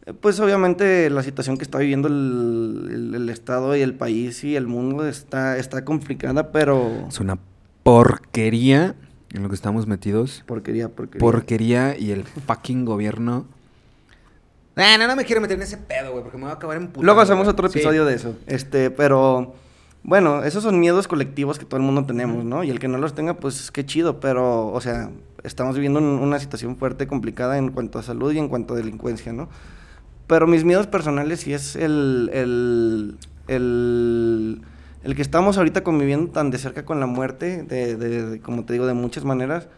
eh, pues obviamente la situación que está viviendo el, el- el Estado y el país y el mundo está, está complicada, pero... Es una porquería en lo que estamos metidos. Porquería, porquería. Porquería y el fucking gobierno. Ah, no, no me quiero meter en ese pedo, güey, porque me voy a acabar en puta. Luego hacemos otro episodio de eso. Este, pero bueno, esos son miedos colectivos que todo el mundo tenemos, ¿no? Y el que no los tenga, pues qué chido, pero, o sea, estamos viviendo un- una situación fuerte, complicada en cuanto a salud y en cuanto a delincuencia, ¿no? Pero mis miedos personales sí es el, el, el, el que estamos ahorita conviviendo tan de cerca con la muerte, de, de- de- como te digo, de muchas maneras,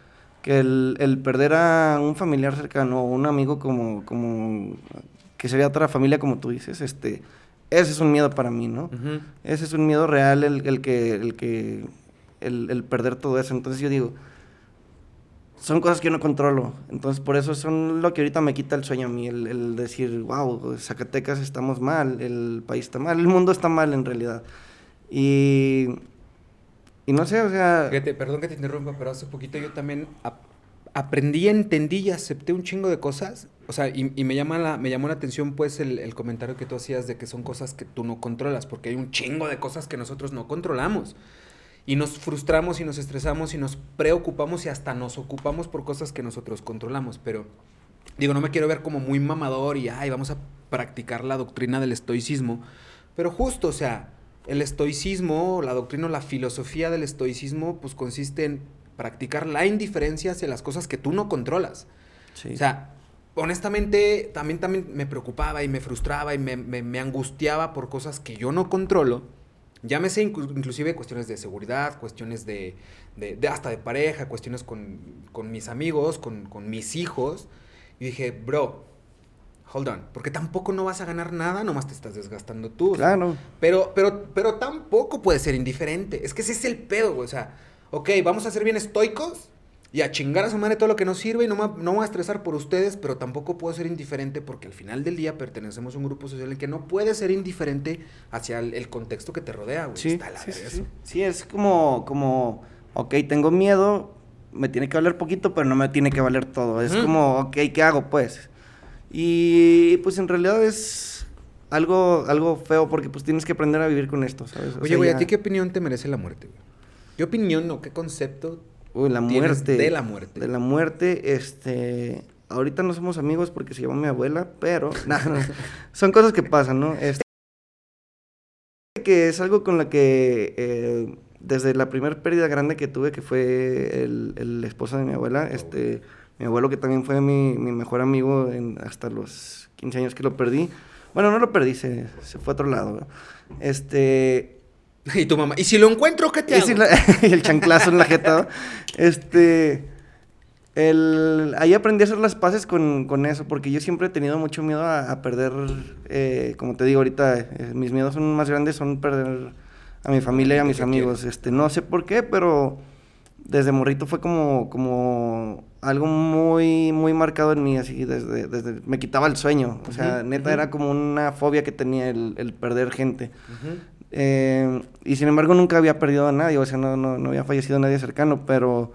que el, el perder a un familiar cercano, un amigo como, como, que sería otra familia como tú dices, este, ese es un miedo para mí, ¿no? Ese es un miedo real el, el que, el que, el, el perder todo eso. Entonces yo digo, son cosas que yo no controlo. Entonces por eso son lo que ahorita me quita el sueño a mí, el, el decir, wow, Zacatecas estamos mal, el país está mal, el mundo está mal en realidad. Y, y no sé, o sea... Fíjate, perdón que te interrumpa, pero hace poquito yo también ap- aprendí, entendí y acepté un chingo de cosas. O sea, y, y me, llama la, me llamó la atención pues el, el comentario que tú hacías de que son cosas que tú no controlas, porque hay un chingo de cosas que nosotros no controlamos. Y nos frustramos y nos estresamos y nos preocupamos y hasta nos ocupamos por cosas que nosotros controlamos. Pero digo, no me quiero ver como muy mamador y, ay, vamos a practicar la doctrina del estoicismo. Pero justo, o sea, el estoicismo, la doctrina o la filosofía del estoicismo, pues consiste en practicar la indiferencia hacia las cosas que tú no controlas. sí. O sea, honestamente, también, también me preocupaba y me frustraba y me, me- me angustiaba por cosas que yo no controlo. Llámese inclu- inclusive cuestiones de seguridad, cuestiones de, de- de hasta de pareja, cuestiones con, con mis amigos, con, con mis hijos. Y dije, bro, hold on, porque tampoco no vas a ganar nada, nomás te estás desgastando tú. o sea, Claro. pero, pero, pero tampoco puede ser indiferente. Es que ese es el pedo, güey. O sea, ok, vamos a ser bien estoicos y a chingar a su madre todo lo que nos sirve y no me, no me voy a estresar por ustedes, pero tampoco puedo ser indiferente porque al final del día pertenecemos a un grupo social en el que no puede ser indiferente hacia el, el contexto que te rodea, güey. Sí, Está la sí, sí, sí, es como, como, ok, tengo miedo, me tiene que valer poquito, pero no me tiene que valer todo. Es como, ok, ¿qué hago pues? Y pues en realidad es algo, algo feo porque pues tienes que aprender a vivir con esto, ¿sabes? O Oye, güey, ¿a ti qué opinión te merece la muerte, güey? ¿Qué opinión o qué concepto? Uy, la muerte. de la muerte? De la muerte, este... Ahorita no somos amigos porque se llama mi abuela, pero... nah, no, son cosas que pasan, ¿no? Este, que es algo con la que... eh, desde la primera pérdida grande que tuve, que fue el, el esposo de mi abuela, este... Mi abuelo que también fue mi, mi mejor amigo en, hasta los 15 años que lo perdí. Bueno, no lo perdí, se, se fue a otro lado. Este... Y tu mamá, ¿y si lo encuentro, qué te hago? la- y el chanclazo en la jeta. Este. El, ahí aprendí a hacer las paces con, con eso, porque yo siempre he tenido mucho miedo a, a perder, eh, como te digo ahorita, eh, mis miedos son más grandes, son perder a mi familia y a mis amigos. Este, no sé por qué, pero desde morrito fue como, como algo muy, muy marcado en mí, así, desde, desde, me quitaba el sueño. O sea, neta era como una fobia que tenía el, el perder gente. Ujú. Eh, y sin embargo nunca había perdido a nadie, o sea, no, no, no había fallecido nadie cercano, pero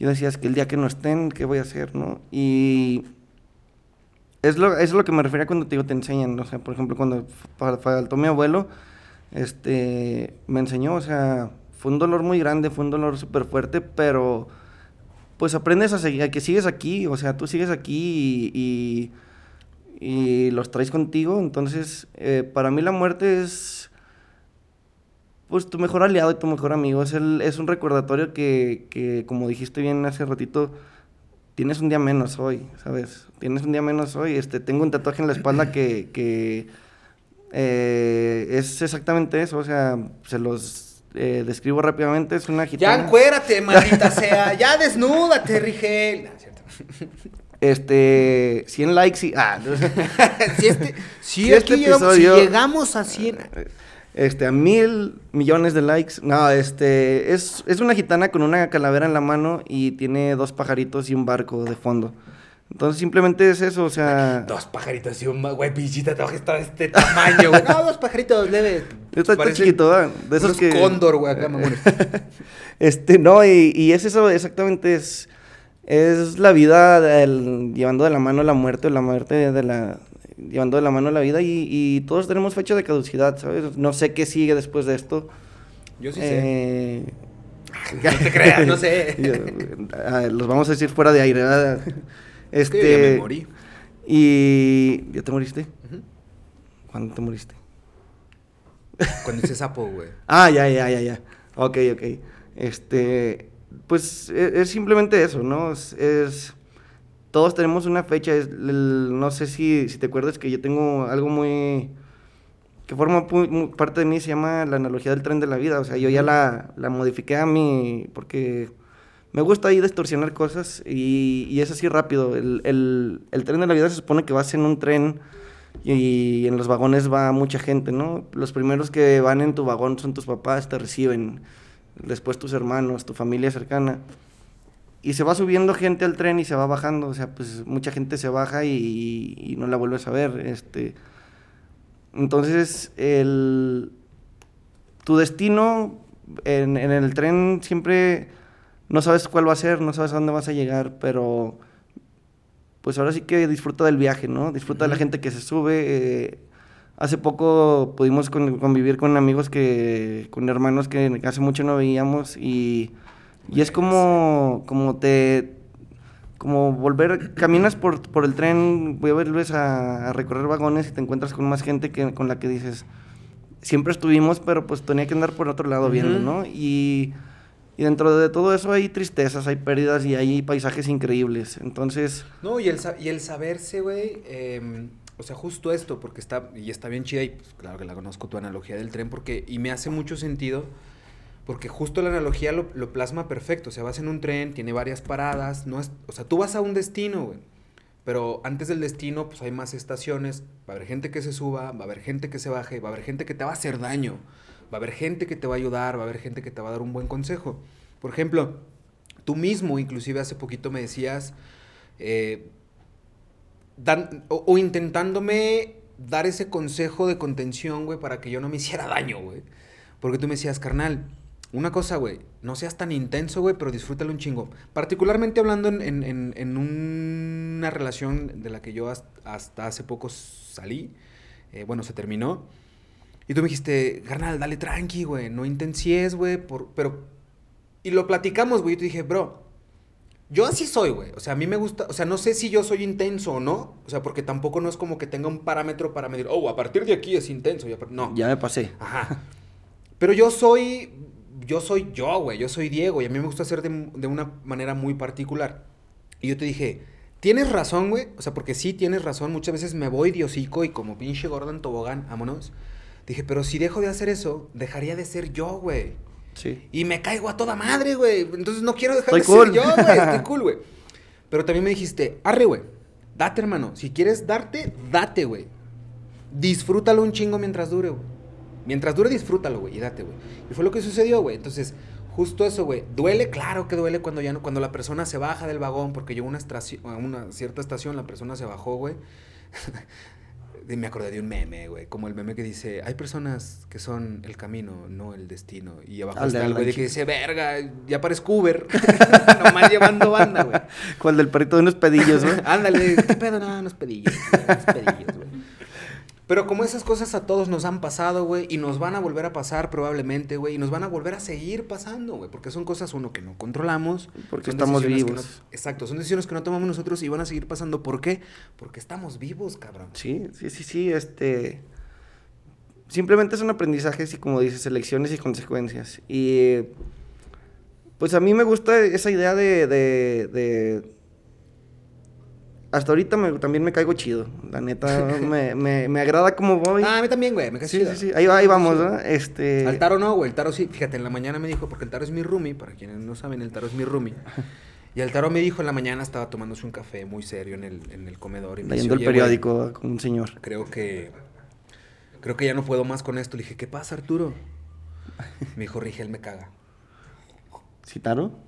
yo decía, es que el día que no estén, ¿qué voy a hacer, no? Y es lo, es lo que me refería cuando te digo, te enseñan, o sea, por ejemplo, cuando fa- faltó mi abuelo, este, me enseñó, o sea, fue un dolor muy grande, fue un dolor súper fuerte, pero pues aprendes a seguir, a que sigues aquí, o sea, tú sigues aquí y, y, y los traes contigo, entonces, eh, para mí la muerte es pues tu mejor aliado y tu mejor amigo. Es, el, es un recordatorio que, que, como dijiste bien hace ratito, tienes un día menos hoy, ¿sabes? Tienes un día menos hoy. Este, tengo un tatuaje en la espalda que, que eh, es exactamente eso, o sea, se los eh, describo rápidamente, es una Ya gitana. encuérate, maldita sea. Ya desnúdate, Rigel. No, es cierto. Este, 100 likes y... Ah, si este, si Si aquí este llegamos, si llegamos a 100. Este, a mil millones de likes. No, este, es, es una gitana con una calavera en la mano y tiene dos pajaritos y un barco de fondo. Entonces simplemente es eso, o sea... Dos pajaritos y un güey, pinchita tatuaje está de este tamaño, güey. No, dos pajaritos leves. Está, chiquito, ¿verdad? De esos unos que... cóndor, güey, acá, mamones. Este, no, y, y es eso, exactamente, es, es la vida del- llevando de la mano la muerte, la muerte de la, llevando de la mano la vida y, y todos tenemos fecha de caducidad, ¿sabes? No sé qué sigue después de esto. Yo sí sé. Eh, No te creas, no sé. yo- ah, los vamos a decir fuera de aire, ¿verdad? Es Este, ya me morí. Y, ¿ya te moriste? ¿Cuándo te moriste? Cuando hice sapo, güey. Ah, ya, ya, ya, ya. Ok, ok. Este, pues e- es, simplemente eso, ¿no? Es, es- todos tenemos una fecha. es el- no sé si, si te acuerdas que yo tengo algo muy que forma parte de mí se llama la analogía del tren de la vida. O sea, yo ya la, la modifiqué a mí porque me gusta ahí distorsionar cosas y, y es así rápido. El, el- el tren de la vida se supone que vas en un tren y en los vagones va mucha gente, ¿no? Los primeros que van en tu vagón son tus papás, te reciben, después tus hermanos, tu familia cercana. Y se va subiendo gente al tren y se va bajando, o sea, pues mucha gente se baja y, y no la vuelves a ver, este... Entonces, el, tu destino en, en el tren siempre no sabes cuál va a ser, no sabes a dónde vas a llegar, pero pues ahora sí que disfruta del viaje, ¿no? Disfruta de la gente que se sube. eh, hace poco pudimos con- convivir con amigos que, con hermanos que hace mucho no veíamos y, y es como, como te, como volver, caminas por, por el tren, vuelves a, a recorrer vagones y te encuentras con más gente que, con la que dices, siempre estuvimos, pero pues tenía que andar por otro lado viendo, Ujú. ¿no? Y, y dentro de todo eso hay tristezas, hay pérdidas y hay paisajes increíbles. Entonces, No, y el, y el saberse, güey, em, o sea, justo esto, porque está, y está bien chida, y pues, claro que la conozco tu analogía del tren, porque, y me hace mucho sentido, porque justo la analogía lo, plasma perfecto, o sea, vas en un tren, tiene varias paradas, no es, o sea, tú vas a un destino, güey, pero antes del destino, pues hay más estaciones, va a haber gente que se suba, va a haber gente que se baje, va a haber gente que te va a hacer daño, va a haber gente que te va a ayudar, va a haber gente que te va a dar un buen consejo. Por ejemplo, tú mismo, inclusive hace poquito me decías, eh, o, o intentándome dar ese consejo de contención, güey, para que yo no me hiciera daño, güey. Porque tú me decías, carnal, una cosa, güey, no seas tan intenso, güey, pero disfrútalo un chingo. Particularmente hablando en, en- en- en una relación de la que yo hasta, hasta hace poco salí, eh, bueno, se terminó. Y tú me dijiste, carnal, dale tranqui, güey, no intensies, güey, por- pero... Y lo platicamos, güey, y te dije, bro, yo así soy, güey. O sea, a mí me gusta, o sea, no sé si yo soy intenso o no, o sea, porque tampoco no es como que tenga un parámetro para medir, oh, a partir de aquí es intenso, no. ya me pasé. Ajá. Pero yo soy, yo soy yo, güey, yo soy Diego, y a mí me gusta hacer de, de una manera muy particular. Y yo te dije, tienes razón, güey, o sea, porque sí tienes razón, muchas veces me voy de hocico y como pinche Gordon Tobogán, vámonos. Dije, pero si dejo de hacer eso, dejaría de ser yo, güey. Sí. Y me caigo a toda madre, güey. Entonces no quiero dejar Estoy de cool. ser yo, güey. Estoy cool, güey. Pero también me dijiste, arre, güey. Date, hermano. Si quieres darte, date, güey. Disfrútalo un chingo mientras dure, güey. Mientras dure, disfrútalo, güey. Y date, güey. Y fue lo que sucedió, güey. Entonces, justo eso, güey. Duele, claro que duele cuando ya no, cuando la persona se baja del vagón, porque llegó a una, a una cierta estación, la persona se bajó, güey. Me acordé de un meme, güey. Como el meme que dice, hay personas que son el camino, no el destino. Y abajo Al está el güey que dice, verga, ya parezco Uber. Nomás llevando banda, güey. ¿Cuál del perrito de unos pedillos, güey? Ándale, ¿qué pedo? No, unos pedillos, unos pedillos, güey. Pero como esas cosas a todos nos han pasado, güey, y nos van a volver a pasar probablemente, güey, y nos van a volver a seguir pasando, güey, porque son cosas, uno, que no controlamos. Porque son estamos vivos. no- exacto, son decisiones que no tomamos nosotros y van a seguir pasando. ¿Por qué? Porque estamos vivos, cabrón. Sí, sí, sí, sí, este... Simplemente es un aprendizaje, así como dices, elecciones y consecuencias. Y pues a mí me gusta esa idea de, de, de hasta ahorita me- también me caigo chido. La neta, me, me, me agrada como voy. Ah, a mí también, güey, me sí, chido. sí, sí. Ahí, ahí vamos, ¿no? Este... Al Taro no, güey. El Taro sí. Fíjate, en la mañana me dijo, porque el Taro es mi roomie, para quienes no saben, el Taro es mi roomie. Y el Taro me dijo en la mañana, estome tomándose un café muy serio en el, en el comedor. Y me Leyendo el dice, "Oye, güey, periódico con un señor. creo que. Creo que ya no puedo más con esto. Le dije, ¿qué pasa, Arturo? Me dijo, Rigel me caga. ¿Citaro? Estaba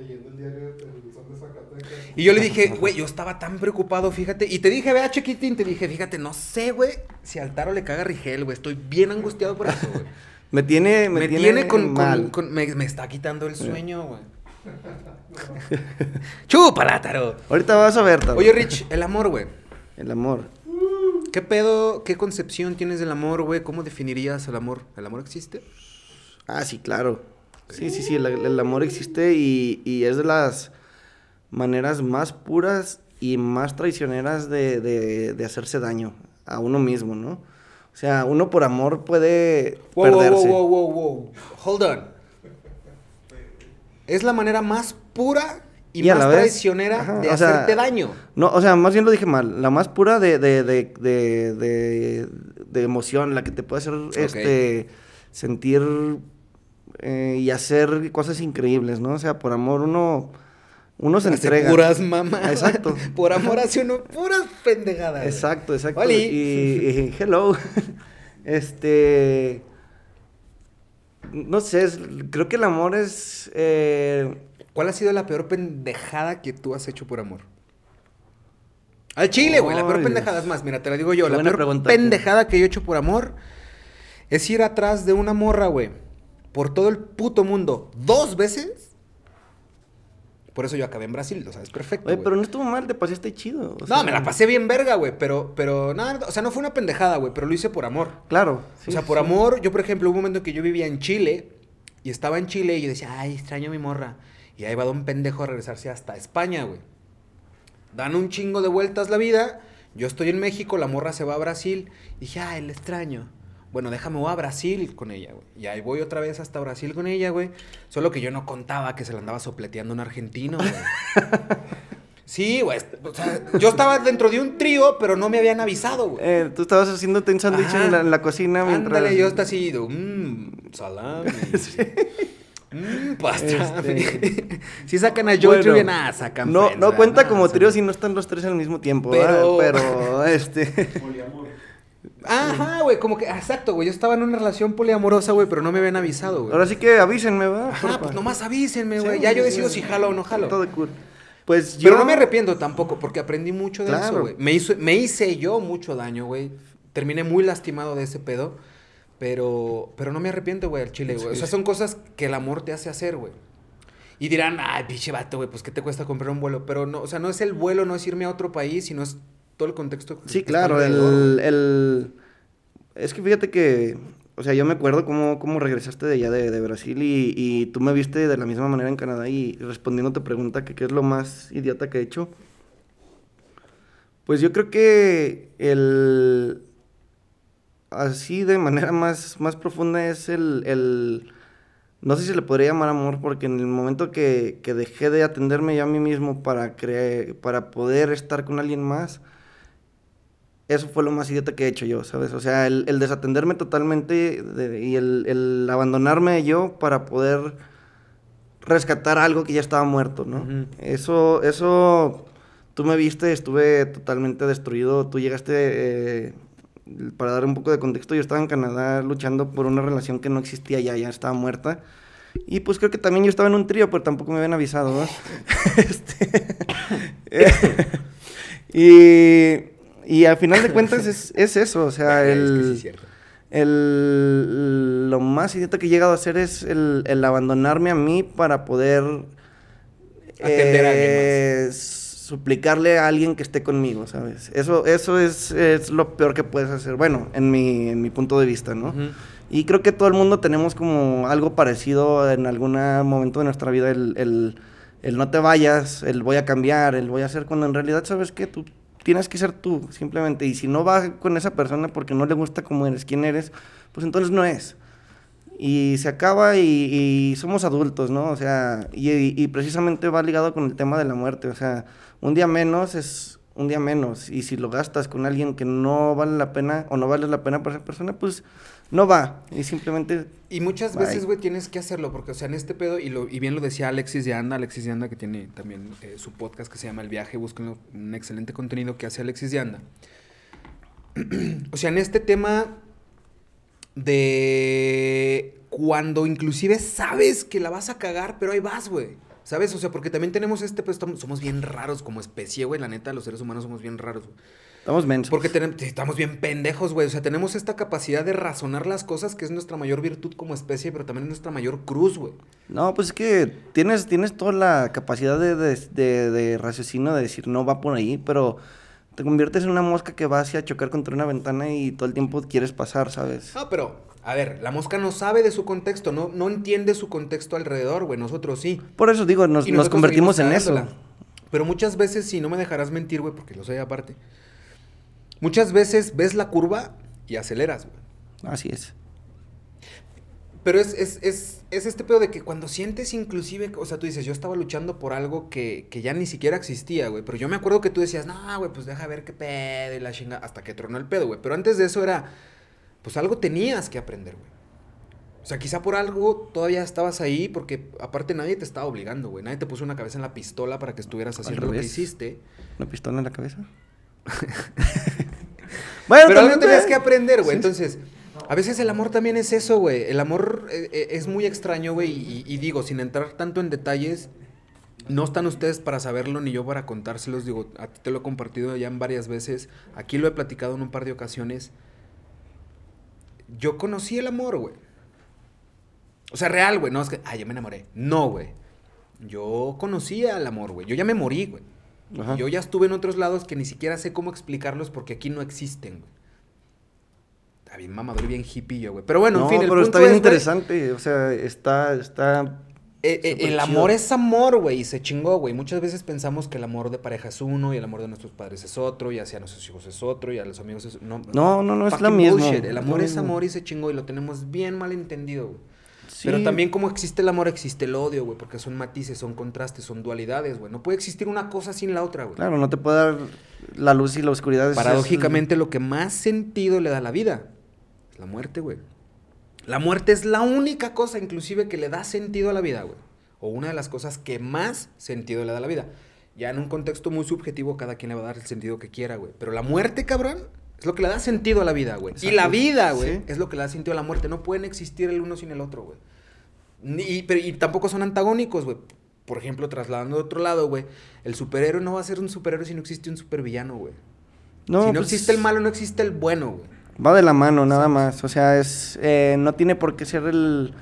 leyendo el diario Son de Zacatecas. Y yo le dije, güey, yo estaba tan preocupado, fíjate. Y te dije, vea, chiquitín, te dije, fíjate, no sé, güey, si al Taro le caga Rigel, güey. Estoy bien angustiado por eso, güey. Me tiene, me, Me, tiene, tiene, con, con- mal. con- me, me está quitando el sueño, güey. Chúpala, Taro. Ahorita vas a ver, Taro. Oye, Rich, el amor, güey. El amor. ¿Qué pedo, qué concepción tienes del amor, güey? ¿Cómo definirías el amor? ¿El amor existe? Ah, sí, claro. Sí, sí, sí, el, el amor existe y, y es de las maneras más puras y más traicioneras de, de- de hacerse daño a uno mismo, ¿no? O sea, uno por amor puede Wow, wow, perderse. wow, wow, wow, wow. Hold on. Es la manera más pura y, más vez- traicionera ajá, de sea, hacerte daño. No, o sea, más bien lo dije mal. La más pura de, de, de, de, de- de emoción, la que te puede hacer este, sentir eh, y hacer cosas increíbles, ¿no? O sea, por amor uno, uno se Hace entrega. puras mamás. Exacto. Por amor hace uno puras pendejadas. Exacto, exacto. Oli. Y, y hello. Este. No sé, es- creo que el amor es. eh, ¿Cuál ha sido la peor pendejada que tú has hecho por amor? Al chile, güey. La peor pendejada es más. Mira, te la digo yo. Qué La peor pregunta. pendejada que yo he hecho por amor es ir atrás de una morra, güey. Por todo el puto mundo. Dos veces. Por eso yo acabé en Brasil, lo sabes perfecto. Oye, pero no estuvo mal, te pasaste chido. o No, me la pasé bien verga, güey. Pero, pero, nada, o sea, no fue una pendejada, güey. Pero lo hice por amor. Claro. o sea, por sí. amor, yo por ejemplo, hubo un momento en que yo vivía en Chile y estaba en Chile y yo decía, ay, extraño a mi morra. Y ahí va de un pendejo a regresarse hasta España, güey. Dan un chingo de vueltas la vida. Yo estoy en México, la morra se va a Brasil. Y dije, ay, le extraño. Bueno, déjame, voy a Brasil con ella, güey. Y ahí voy otra vez hasta Brasil con ella, güey. Solo que yo no contaba que se la andaba sopleteando un argentino, güey. Sí, güey. O sea, yo estaba dentro de un trío, pero no me habían avisado, güey. Eh, tú estabas haciéndote un sándwich en la, en la cocina mientras... Ándale, yo está así, mmm, salami. Mmm, pastrami. Este- Si sacan a Joe Bueno, nada, sacan No, Friends, no cuenta Nah, como trío si no están los tres al mismo tiempo, Pero- ¿verdad? Pero, este... Ajá, güey, como que, exacto, güey. Yo estaba en una relación poliamorosa, güey, pero no me habían avisado, güey. Ahora sí que avísenme, ¿verdad? Ajá, Porfa. pues nomás avísenme, Sí, güey. ya yo decido sí. si jalo o no jalo. Todo cool. Pues yo... Pero no me arrepiento tampoco, porque aprendí mucho de eso, güey. Me, hizo- me hice yo mucho daño, güey. Terminé muy lastimado de ese pedo. Pero, pero no me arrepiento, güey, al chile, güey. O sea, son cosas que el amor te hace hacer, güey. Y dirán, ay, pinche vato, güey, pues ¿qué te cuesta comprar un vuelo? Pero no, o sea, no es el vuelo, no es irme a otro país, sino es todo el contexto. Sí, claro, el, el... Es que fíjate que... O sea, yo me acuerdo cómo, cómo regresaste de allá de, de Brasil y, y tú me viste de la misma manera en Canadá y respondiendo a tu pregunta que qué es lo más idiota que he hecho. Pues yo creo que el... Así de manera más, más profunda es el, el... No sé si le podría llamar amor porque en el momento que, que dejé de atenderme yo a mí mismo para, creer, para poder estar con alguien más, eso fue lo más idiota que he hecho yo, ¿sabes? O sea, el, el desatenderme totalmente de- y el, el abandonarme yo para poder rescatar algo que ya estaba muerto, ¿no? Eso, eso, tú me viste, estuve totalmente destruido, tú llegaste, eh, para dar un poco de contexto, yo estaba en Canadá luchando por una relación que no existía ya, ya estaba muerta. Y pues creo que también yo estaba en un trío, pero tampoco me habían avisado, ¿no? Este, y, y al final de cuentas es, es eso, o sea, Es que sí el, el, lo más idiota que he llegado a hacer es el, el abandonarme a mí para poder Atender a alguien eh, suplicarle a alguien que esté conmigo, ¿sabes? Eso, eso es, es lo peor que puedes hacer, bueno, en mi, en mi punto de vista, ¿no? Ujú. Y creo que todo el mundo tenemos como algo parecido en algún momento de nuestra vida, el, el, el no te vayas, el voy a cambiar, el voy a hacer, cuando en realidad sabes que tú tienes que ser tú, simplemente. Y si no va con esa persona porque no le gusta cómo eres, quién eres, pues entonces no es. y se acaba y, y somos adultos, ¿no? O sea, y, y precisamente va ligado con el tema de la muerte, o sea, un día menos es un día menos. Y si lo gastas con alguien que no vale la pena o no vale la pena para esa persona, pues no va. Y simplemente. Y muchas Bye. veces, güey, tienes que hacerlo, porque, o sea, en este pedo, y, lo, y bien lo decía Alexis de Anda, Alexis de Anda, que tiene también eh, su podcast que se llama El Viaje, búsquenlo, un excelente contenido que hace Alexis de Anda. o sea, en este tema de cuando inclusive sabes que la vas a cagar, pero ahí vas, güey. ¿Sabes? O sea, porque también tenemos este, pues somos bien raros como especie, güey. La neta, los seres humanos somos bien raros, güey. Estamos mensos. Porque tenemos, estamos bien pendejos, güey. O sea, tenemos esta capacidad de razonar las cosas, que es nuestra mayor virtud como especie, pero también es nuestra mayor cruz, güey. No, pues es que tienes, tienes toda la capacidad de, de, de- de raciocinio de decir no va por ahí, pero te conviertes en una mosca que va hacia chocar contra una ventana y todo el tiempo quieres pasar, ¿sabes? No, pero, a ver, la mosca no sabe de su contexto, no, no entiende su contexto alrededor, güey. Nosotros sí. Por eso digo, nos, nos convertimos en eso. Pero muchas veces, si no me dejarás mentir, güey, porque lo sé aparte. Muchas veces ves la curva y aceleras, güey. Así es. Pero es, es, es, es este pedo de que cuando sientes inclusive, o sea, tú dices, yo estaba luchando por algo que, que ya ni siquiera existía, güey. Pero yo me acuerdo que tú decías, no, güey, pues deja ver qué pedo y la chinga, hasta que tronó el pedo, güey. Pero antes de eso era, pues algo tenías que aprender, güey. O sea, quizá por algo todavía estabas ahí, porque aparte nadie te estaba obligando, güey. Nadie te puso una cabeza en la pistola para que estuvieras haciendo lo que hiciste. ¿Una pistola en la cabeza? bueno, Pero algo tenías que aprender, güey. sí. Entonces, a veces el amor también es eso, güey. El amor eh, eh, es muy extraño, güey. Y, y digo, sin entrar tanto en detalles, no están ustedes para saberlo ni yo para contárselos. Digo, a ti te lo he compartido ya en varias veces. Aquí lo he platicado en un par de ocasiones. Yo conocí el amor, güey. O sea, real, güey. No es que, ay, yo me enamoré. No, güey. Yo conocía el amor, güey. Yo ya me morí, güey. Ajá. Yo ya estuve en otros lados que ni siquiera sé cómo explicarlos porque aquí no existen, güey. Está bien mamador y bien hippie yo, güey. Pero bueno, no, en fin, el pero punto está bien es, güey, interesante. O sea, está, está eh, eh, el chido. amor es amor, güey, y se chingó, güey. Muchas veces pensamos que el amor de pareja es uno y el amor de nuestros padres es otro, y hacia nuestros hijos es otro, y a los amigos es... No, No, no, no, es la misma. El amor es amor y se chingó, y lo tenemos bien mal entendido, güey. Sí. Pero también como existe el amor, existe el odio, güey, porque son matices, son contrastes, son dualidades, güey. No puede existir una cosa sin la otra, güey. Claro, no te puede dar la luz y la oscuridad. es- Paradójicamente, lo que más sentido le da a la vida es la muerte, güey. La muerte es la única cosa, inclusive, que le da sentido a la vida, güey. O una de las cosas que más sentido le da a la vida. Ya en un contexto muy subjetivo, cada quien le va a dar el sentido que quiera, güey. Pero la muerte, cabrón, es lo que le da sentido a la vida, güey. Y la vida, güey, Sí. es lo que le da sentido a la muerte. No pueden existir el uno sin el otro, güey. Ni- Y, pero- y tampoco son antagónicos, güey. Por ejemplo, trasladando de otro lado, güey. El superhéroe no va a ser un superhéroe si no existe un supervillano, güey No, si no pues, existe el malo, no existe el bueno, güey. Va de la mano, nada más. O sea, es eh, no tiene por qué ser el...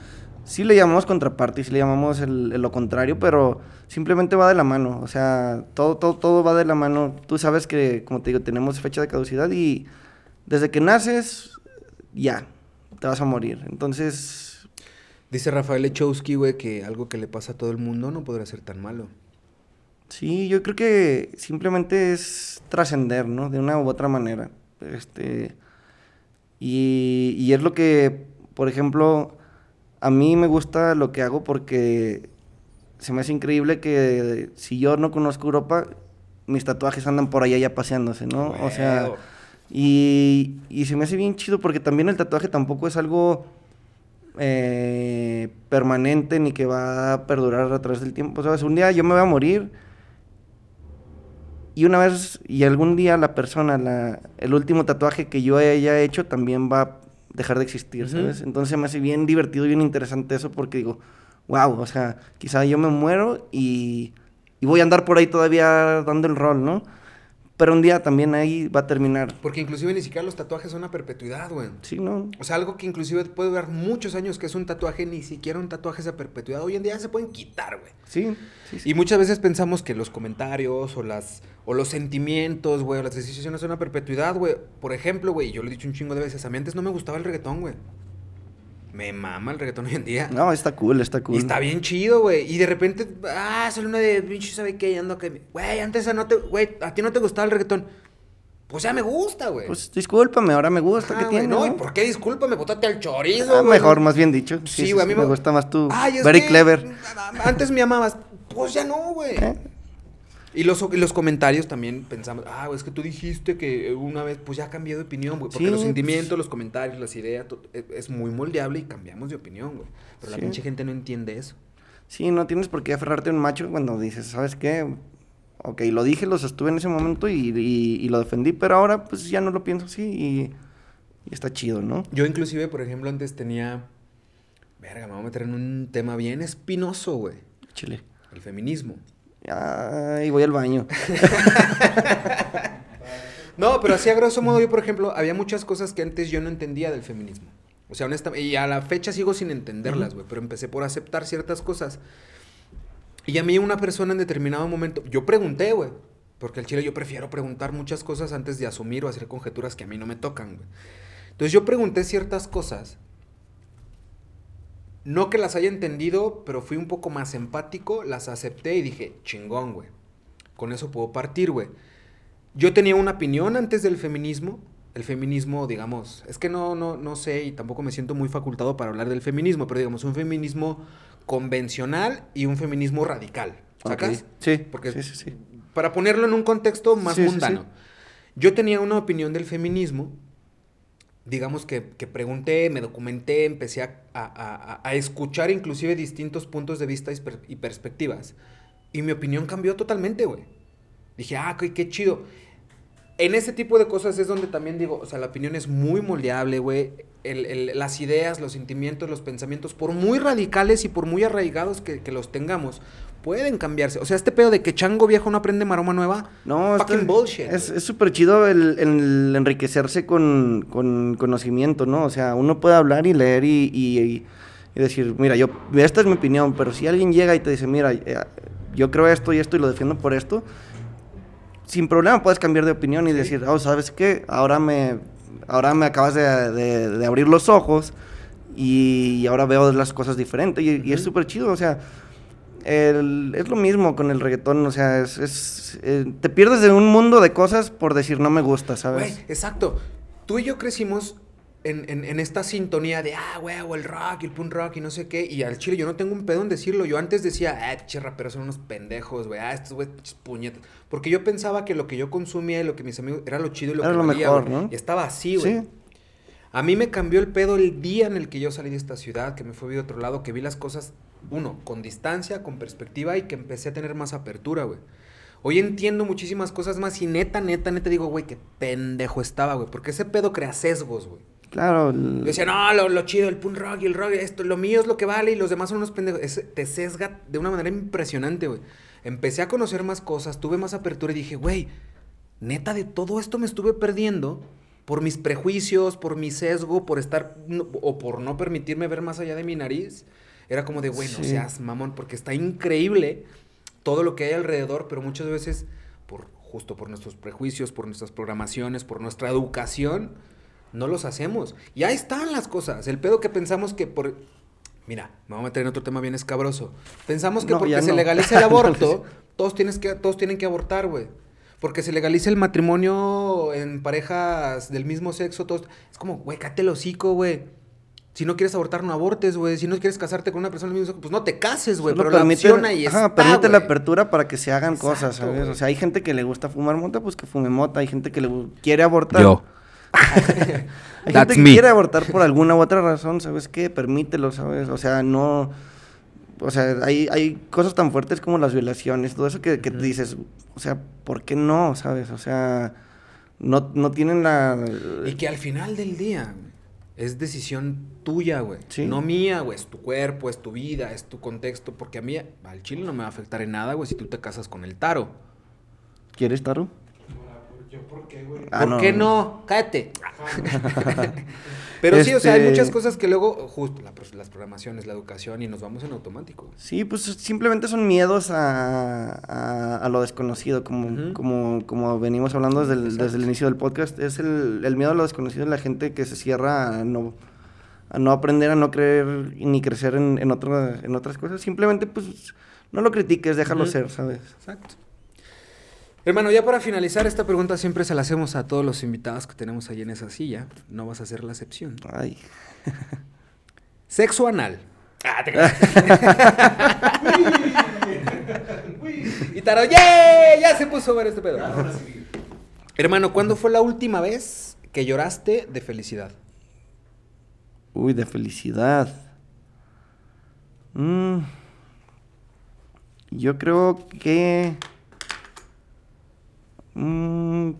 Sí le llamamos contraparte y sí le llamamos el, el lo contrario, pero simplemente va de la mano. O sea, todo, todo, todo va de la mano. Tú sabes que, como te digo, tenemos fecha de caducidad y desde que naces, ya, te vas a morir. Entonces, Dice Rafael Echowski, güey, que algo que le pasa a todo el mundo no podrá ser tan malo. sí, yo creo que simplemente es trascender, ¿no? De una u otra manera. Este... Y, y es lo que, por ejemplo, a mí me gusta lo que hago porque se me hace increíble que si yo no conozco Europa, mis tatuajes andan por allá ya paseándose, ¿no? O sea, y, y se me hace bien chido porque también el tatuaje tampoco es algo eh, permanente ni que va a perdurar a través del tiempo, ¿sabes? Un día yo me voy a morir y una vez y algún día la persona, la, el último tatuaje que yo haya hecho también va a dejar de existir. ¿sabes? Entonces me hace bien divertido y bien interesante eso porque digo, wow, o sea, quizá yo me muero y, y voy a andar por ahí todavía dando el rol, ¿no? Pero un día también ahí va a terminar. Porque inclusive ni siquiera los tatuajes son a perpetuidad, güey. Sí, ¿no? O sea, algo que inclusive puede durar muchos años, que es un tatuaje, ni siquiera un tatuaje es a perpetuidad. Hoy en día se pueden quitar, güey. Sí, sí, sí. Y muchas veces pensamos que los comentarios o las o los sentimientos, güey, o las decisiones son a perpetuidad, güey. Por ejemplo, güey, yo lo he dicho un chingo de veces, a mí antes no me gustaba el reggaetón, güey. Me mama el reggaetón hoy en día. No, está cool, está cool. Y está bien chido, güey. Y de repente, ah, sale una de pinche, ¿sabe qué? Y ando que. Güey, antes no te. Güey, a ti no te gustaba el reggaetón. Pues ya me gusta, güey. Pues discúlpame, ahora me gusta. Ajá, ¿Qué tiene? No, ¿y por qué? Discúlpame, botate al chorizo, Ah, güey. mejor, más bien dicho. Sí, güey, a mí me gusta más tu Ay, es very que clever. Antes me amabas. Pues ya no, güey. ¿Eh? Y los, y los comentarios también pensamos, ah, güey, es que tú dijiste que una vez, pues ya cambié de opinión, güey. Porque Sí, los pues- sentimientos, los comentarios, las ideas, to- es, es muy moldeable y cambiamos de opinión, güey. Pero la pinche gente no entiende eso. Sí, no tienes por qué aferrarte a un macho cuando dices, ¿sabes qué? Ok, lo dije, lo sostuve en ese momento y, y- y lo defendí, pero ahora pues ya no lo pienso así y, y está chido, ¿no? Yo inclusive, por ejemplo, antes tenía... Verga, me voy a meter en un tema bien espinoso, güey. Chile. El feminismo. Ay, voy al baño. No, pero así a grosso modo yo, por ejemplo, había muchas cosas que antes yo no entendía del feminismo. O sea, honestamente, y a la fecha sigo sin entenderlas, güey, pero empecé por aceptar ciertas cosas. Y a mí una persona en determinado momento, yo pregunté, güey, porque al chile yo prefiero preguntar muchas cosas antes de asumir o hacer conjeturas que a mí no me tocan, güey. Entonces yo pregunté ciertas cosas. No que las haya entendido, pero fui un poco más empático, las acepté y dije, chingón, güey. Con eso puedo partir, güey. Yo tenía una opinión antes del feminismo. El feminismo, digamos, es que no, no, no sé y tampoco me siento muy facultado para hablar del feminismo, pero digamos, un feminismo convencional y un feminismo radical. ¿Sacas? Sí, Porque sí, sí, sí. para ponerlo en un contexto más mundano. Yo tenía una opinión del feminismo, digamos que, que pregunté, me documenté, empecé a, a- a- escuchar inclusive distintos puntos de vista y, per- y perspectivas. Y mi opinión cambió totalmente, güey. Dije, ah, qué, qué chido. En ese tipo de cosas es donde también digo, o sea, la opinión es muy moldeable, güey. Las ideas, los sentimientos, los pensamientos, por muy radicales y por muy arraigados que, que los tengamos, pueden cambiarse. O sea, este pedo de que chango viejo no aprende maroma nueva, No, fucking bullshit. Es súper chido el, el enriquecerse con, con conocimiento, ¿no? O sea, uno puede hablar y leer y, y- y decir, mira, yo, esta es mi opinión, pero si alguien llega y te dice, mira, eh, yo creo esto y esto y lo defiendo por esto, sin problema puedes cambiar de opinión y decir, oh, ¿sabes qué? Ahora me, ahora me acabas de, de- de abrir los ojos y ahora veo las cosas diferentes y, y es súper chido, o sea, el- es lo mismo con el reggaetón, o sea, es, es, eh, te pierdes de un mundo de cosas por decir no me gusta, ¿sabes? Güey, exacto. Tú y yo crecimos en, en- en esta sintonía de, ah, güey, o el rock, y el punk rock y no sé qué. Y al chile yo no tengo un pedo en decirlo. Yo antes decía, ah, che, raperos son unos pendejos, güey, ah, estos güey, puñetas. Porque yo pensaba que lo que yo consumía y lo que mis amigos era lo chido y lo Era que lo valía, mejor. ¿no? Y estaba así, güey. Sí. A mí me cambió el pedo el día en el que yo salí de esta ciudad, que me fui de otro lado, que vi las cosas, uno, con distancia, con perspectiva y que empecé a tener más apertura, güey. Hoy entiendo muchísimas cosas más y neta, neta, neta digo, güey, qué pendejo estaba, güey. Porque ese pedo crea sesgos, güey. Claro. Yo decía, no, lo, lo chido, el punk rock y el rock, esto, lo mío es lo que vale y los demás son unos pendejos. Te sesga de una manera impresionante, güey. Empecé a conocer más cosas, tuve más apertura y dije, güey, neta de todo esto me estuve perdiendo por mis prejuicios, por mi sesgo, por estar no- o por no permitirme ver más allá de mi nariz. Era como de, güey, no Sí. seas mamón, porque está increíble todo lo que hay alrededor, pero muchas veces, por, justo por nuestros prejuicios, por nuestras programaciones, por nuestra educación, no los hacemos. Y ahí están las cosas. El pedo que pensamos que por... Mira, me voy a meter en otro tema bien escabroso. Pensamos que No, porque se no. legaliza el aborto, todos, tienes que, todos tienen que abortar, güey. Porque se legaliza el matrimonio en parejas del mismo sexo, todos... Es como, güey, cállate el hocico, güey. Si no quieres abortar, no abortes, güey. Si no quieres casarte con una persona del mismo sexo, pues no te cases, güey. Pero permite- la opción ahí ajá, está, permite la apertura para que se hagan cosas, ¿sabes? O sea, hay gente que le gusta fumar mota, pues que fume mota. Hay gente que le quiere abortar. Yo. Hay That's gente que me. quiere abortar por alguna u otra razón, ¿sabes qué? Permítelo, ¿sabes? O sea, no... O sea, hay, hay cosas tan fuertes como las violaciones, todo eso que, que te dices, o sea, ¿por qué no? ¿Sabes? O sea, no, no tienen la... Y que al final del día es decisión tuya, güey. Sí. No mía, güey. Es tu cuerpo, es tu vida, es tu contexto. Porque a mí, al chile no me va a afectar en nada, güey, si tú te casas con el taro. ¿Quieres, Taro? ¿Yo por qué, güey? Ah, ¿Por no. qué no? Cállate. Pero sí, o sea, hay Este- muchas cosas que luego, justo la las programaciones, la educación, y nos vamos en automático. Sí, pues simplemente son miedos a, a- a lo desconocido, como, como, como venimos hablando desde el, desde el inicio del podcast. Es el, el miedo a lo desconocido de la gente que se cierra a no, a no aprender, a no creer ni crecer en, en, otra- en otras cosas. Simplemente, pues, no lo critiques, déjalo ser, ¿sabes? Exacto. Hermano, ya para finalizar, esta pregunta siempre se la hacemos a todos los invitados que tenemos ahí en esa silla. No vas a ser la excepción. Ay. Sexo anal. Ah, te y Taro, ¡yeah! Ya se puso a ver este pedo. Hermano, ¿cuándo fue la última vez que lloraste de felicidad? Uy, de felicidad. Mm. Yo creo que... mm,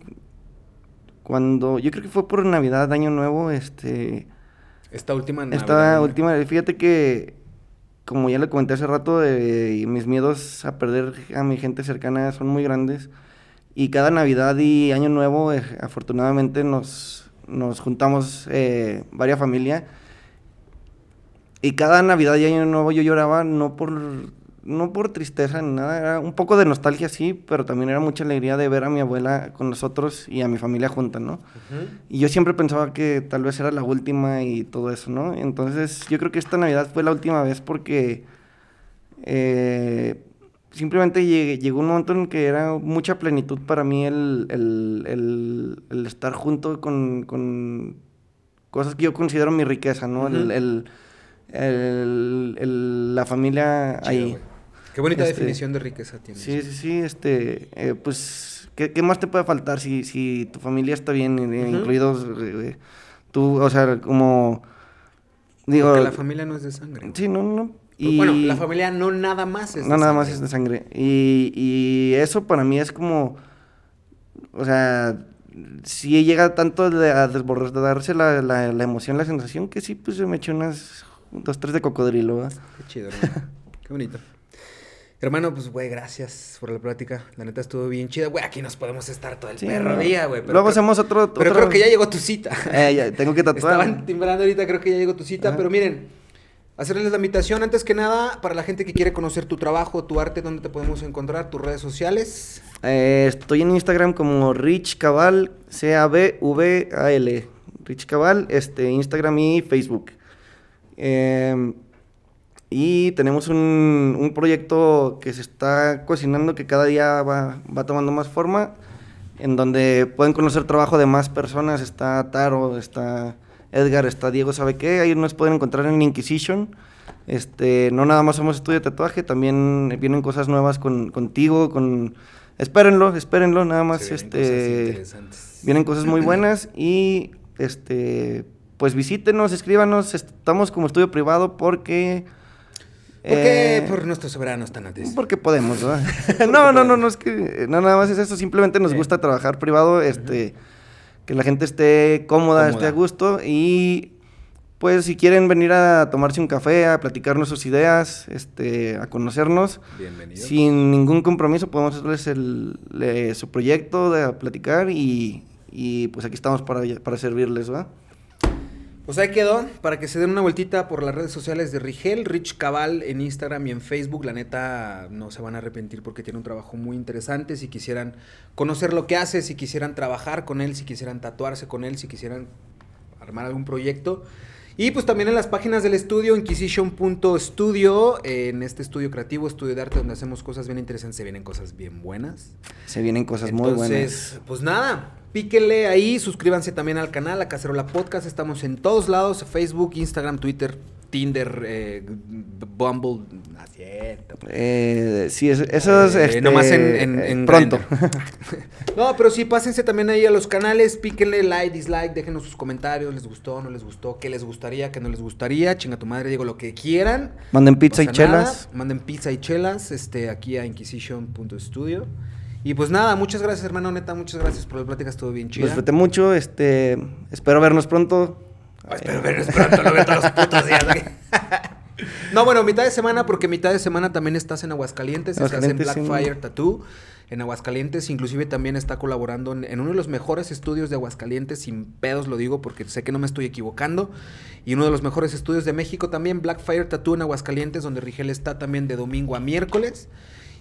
cuando... Yo creo que fue por Navidad, Año Nuevo, este... Esta última Esta Navidad. última, fíjate que, como ya le comenté hace rato, eh, mis miedos a perder a mi gente cercana son muy grandes. Y cada Navidad y Año Nuevo, eh, afortunadamente, nos, nos juntamos eh, varias familias. Y cada Navidad y Año Nuevo yo lloraba no por, no por tristeza ni nada, era un poco de nostalgia, sí, pero también era mucha alegría de ver a mi abuela con nosotros y a mi familia junta, ¿no? Y yo siempre pensaba que tal vez era la última y todo eso, ¿no? Entonces yo creo que esta Navidad fue la última vez porque eh, simplemente llegué- llegó un momento en que era mucha plenitud para mí el, el- el- el estar junto con, con cosas que yo considero mi riqueza, ¿no? El- el- el- el- la familia Chido, ahí. Qué bonita Este, definición de riqueza tienes. Sí, sí, sí, este, eh, pues, ¿qué, qué más te puede faltar si, si tu familia está bien, eh, incluidos eh, tú, o sea, como, digo, Porque la familia no es de sangre. sí, no, no, Pues, Bueno, la familia no nada más es no de nada más es de sangre, y, y eso para mí es como, o sea, si llega tanto a desbordarse la, la, la emoción, la sensación, que sí, pues se me echó unas, dos, tres de cocodrilo, ¿verdad? Qué chido, hermano. Qué bonito. Hermano, pues, güey, gracias por la plática. La neta estuvo bien chida. Güey, aquí nos podemos estar todo el Sí, perro no. día, güey. pero Luego hacemos otro, Pero otro- creo que ya llegó tu cita. Eh, ya, tengo que tatuar. Estaban timbrando ahorita, creo que ya llegó tu cita. Ajá. Pero miren, hacerles la invitación antes que nada para la gente que quiere conocer tu trabajo, tu arte, dónde te podemos encontrar, tus redes sociales. Eh, estoy en Instagram como Rich Cabal, C-A-B-V-A-L. Rich Cabal, este, Instagram y Facebook. Eh, y tenemos un, un proyecto que se está cocinando que cada día va, va tomando más forma, en donde pueden conocer trabajo de más personas. Está Taro, está Edgar, está Diego, ¿sabe qué? Ahí nos pueden encontrar en Inquisition. Este, no nada más somos estudio de tatuaje, también vienen cosas nuevas con, contigo, con... Espérenlo, espérenlo, nada más, Se vienen cosas este... interesantes. Vienen cosas muy buenas y este pues visítenos, escríbanos, estamos como estudio privado porque ¿Por qué eh, por nuestros soberanos tan antes? porque podemos, ¿verdad? no, no, no, no es que no nada más es eso, simplemente nos Sí. gusta trabajar privado, este que la gente esté cómoda, esté a gusto y pues si quieren venir a tomarse un café, a platicarnos sus ideas, este a conocernos, Bienvenido. sin ningún compromiso podemos hacerles el, le- su proyecto de a platicar y, y, pues aquí estamos para, para servirles, ¿va? Pues ahí quedó, para que se den una vueltita por las redes sociales de Rigel, Rich Cabal en Instagram y en Facebook. La neta no se van a arrepentir porque tiene un trabajo muy interesante. Si quisieran conocer lo que hace, si quisieran trabajar con él, si quisieran tatuarse con él, si quisieran armar algún proyecto. Y pues también en las páginas del estudio, Inquisition.studio, en este estudio creativo, estudio de arte, donde hacemos cosas bien interesantes, se vienen cosas bien buenas. Se vienen cosas muy buenas. Entonces, pues nada, píquenle ahí, suscríbanse también al canal, a Cacerola Podcast. Estamos en todos lados: Facebook, Instagram, Twitter, Tinder, eh, Bumble. No es cierto. Eh, sí, es- eso es Eh, este, nomás en- en- en pronto. No, pero sí, pásense también ahí a los canales, píquenle like, dislike, déjenos sus comentarios, les gustó, no les gustó, qué les gustaría, qué no les gustaría, chinga tu madre, digo lo que quieran. Manden pizza y nada, chelas. Manden pizza y chelas este, aquí a Inquisition.studio. Y pues nada, muchas gracias, hermano, neta, muchas gracias por la plática, estuvo bien Lo chida. disfruté mucho, este, espero vernos pronto. Ah, espero vernos pronto, lo veo todos los putos días. No, bueno, mitad de semana, porque mitad de semana también estás en Aguascalientes, estás en Aguascalientes, sí. Blackfire Tattoo, en Aguascalientes, inclusive también está colaborando en, en uno de los mejores estudios de Aguascalientes, sin pedos lo digo, porque sé que no me estoy equivocando, y uno de los mejores estudios de México también, Blackfire Tattoo en Aguascalientes, donde Rigel está también de domingo a miércoles,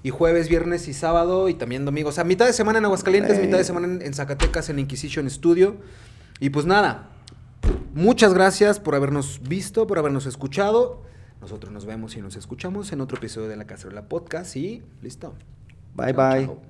y jueves, viernes y sábado, y también domingo, o sea, mitad de semana en Aguascalientes, mitad de semana en, en Zacatecas, en Inquisition Studio, y pues nada, Muchas gracias por habernos visto, por habernos escuchado. Nosotros nos vemos y nos escuchamos en otro episodio de La Cacerola Podcast y listo. Bye Chao, bye. chao.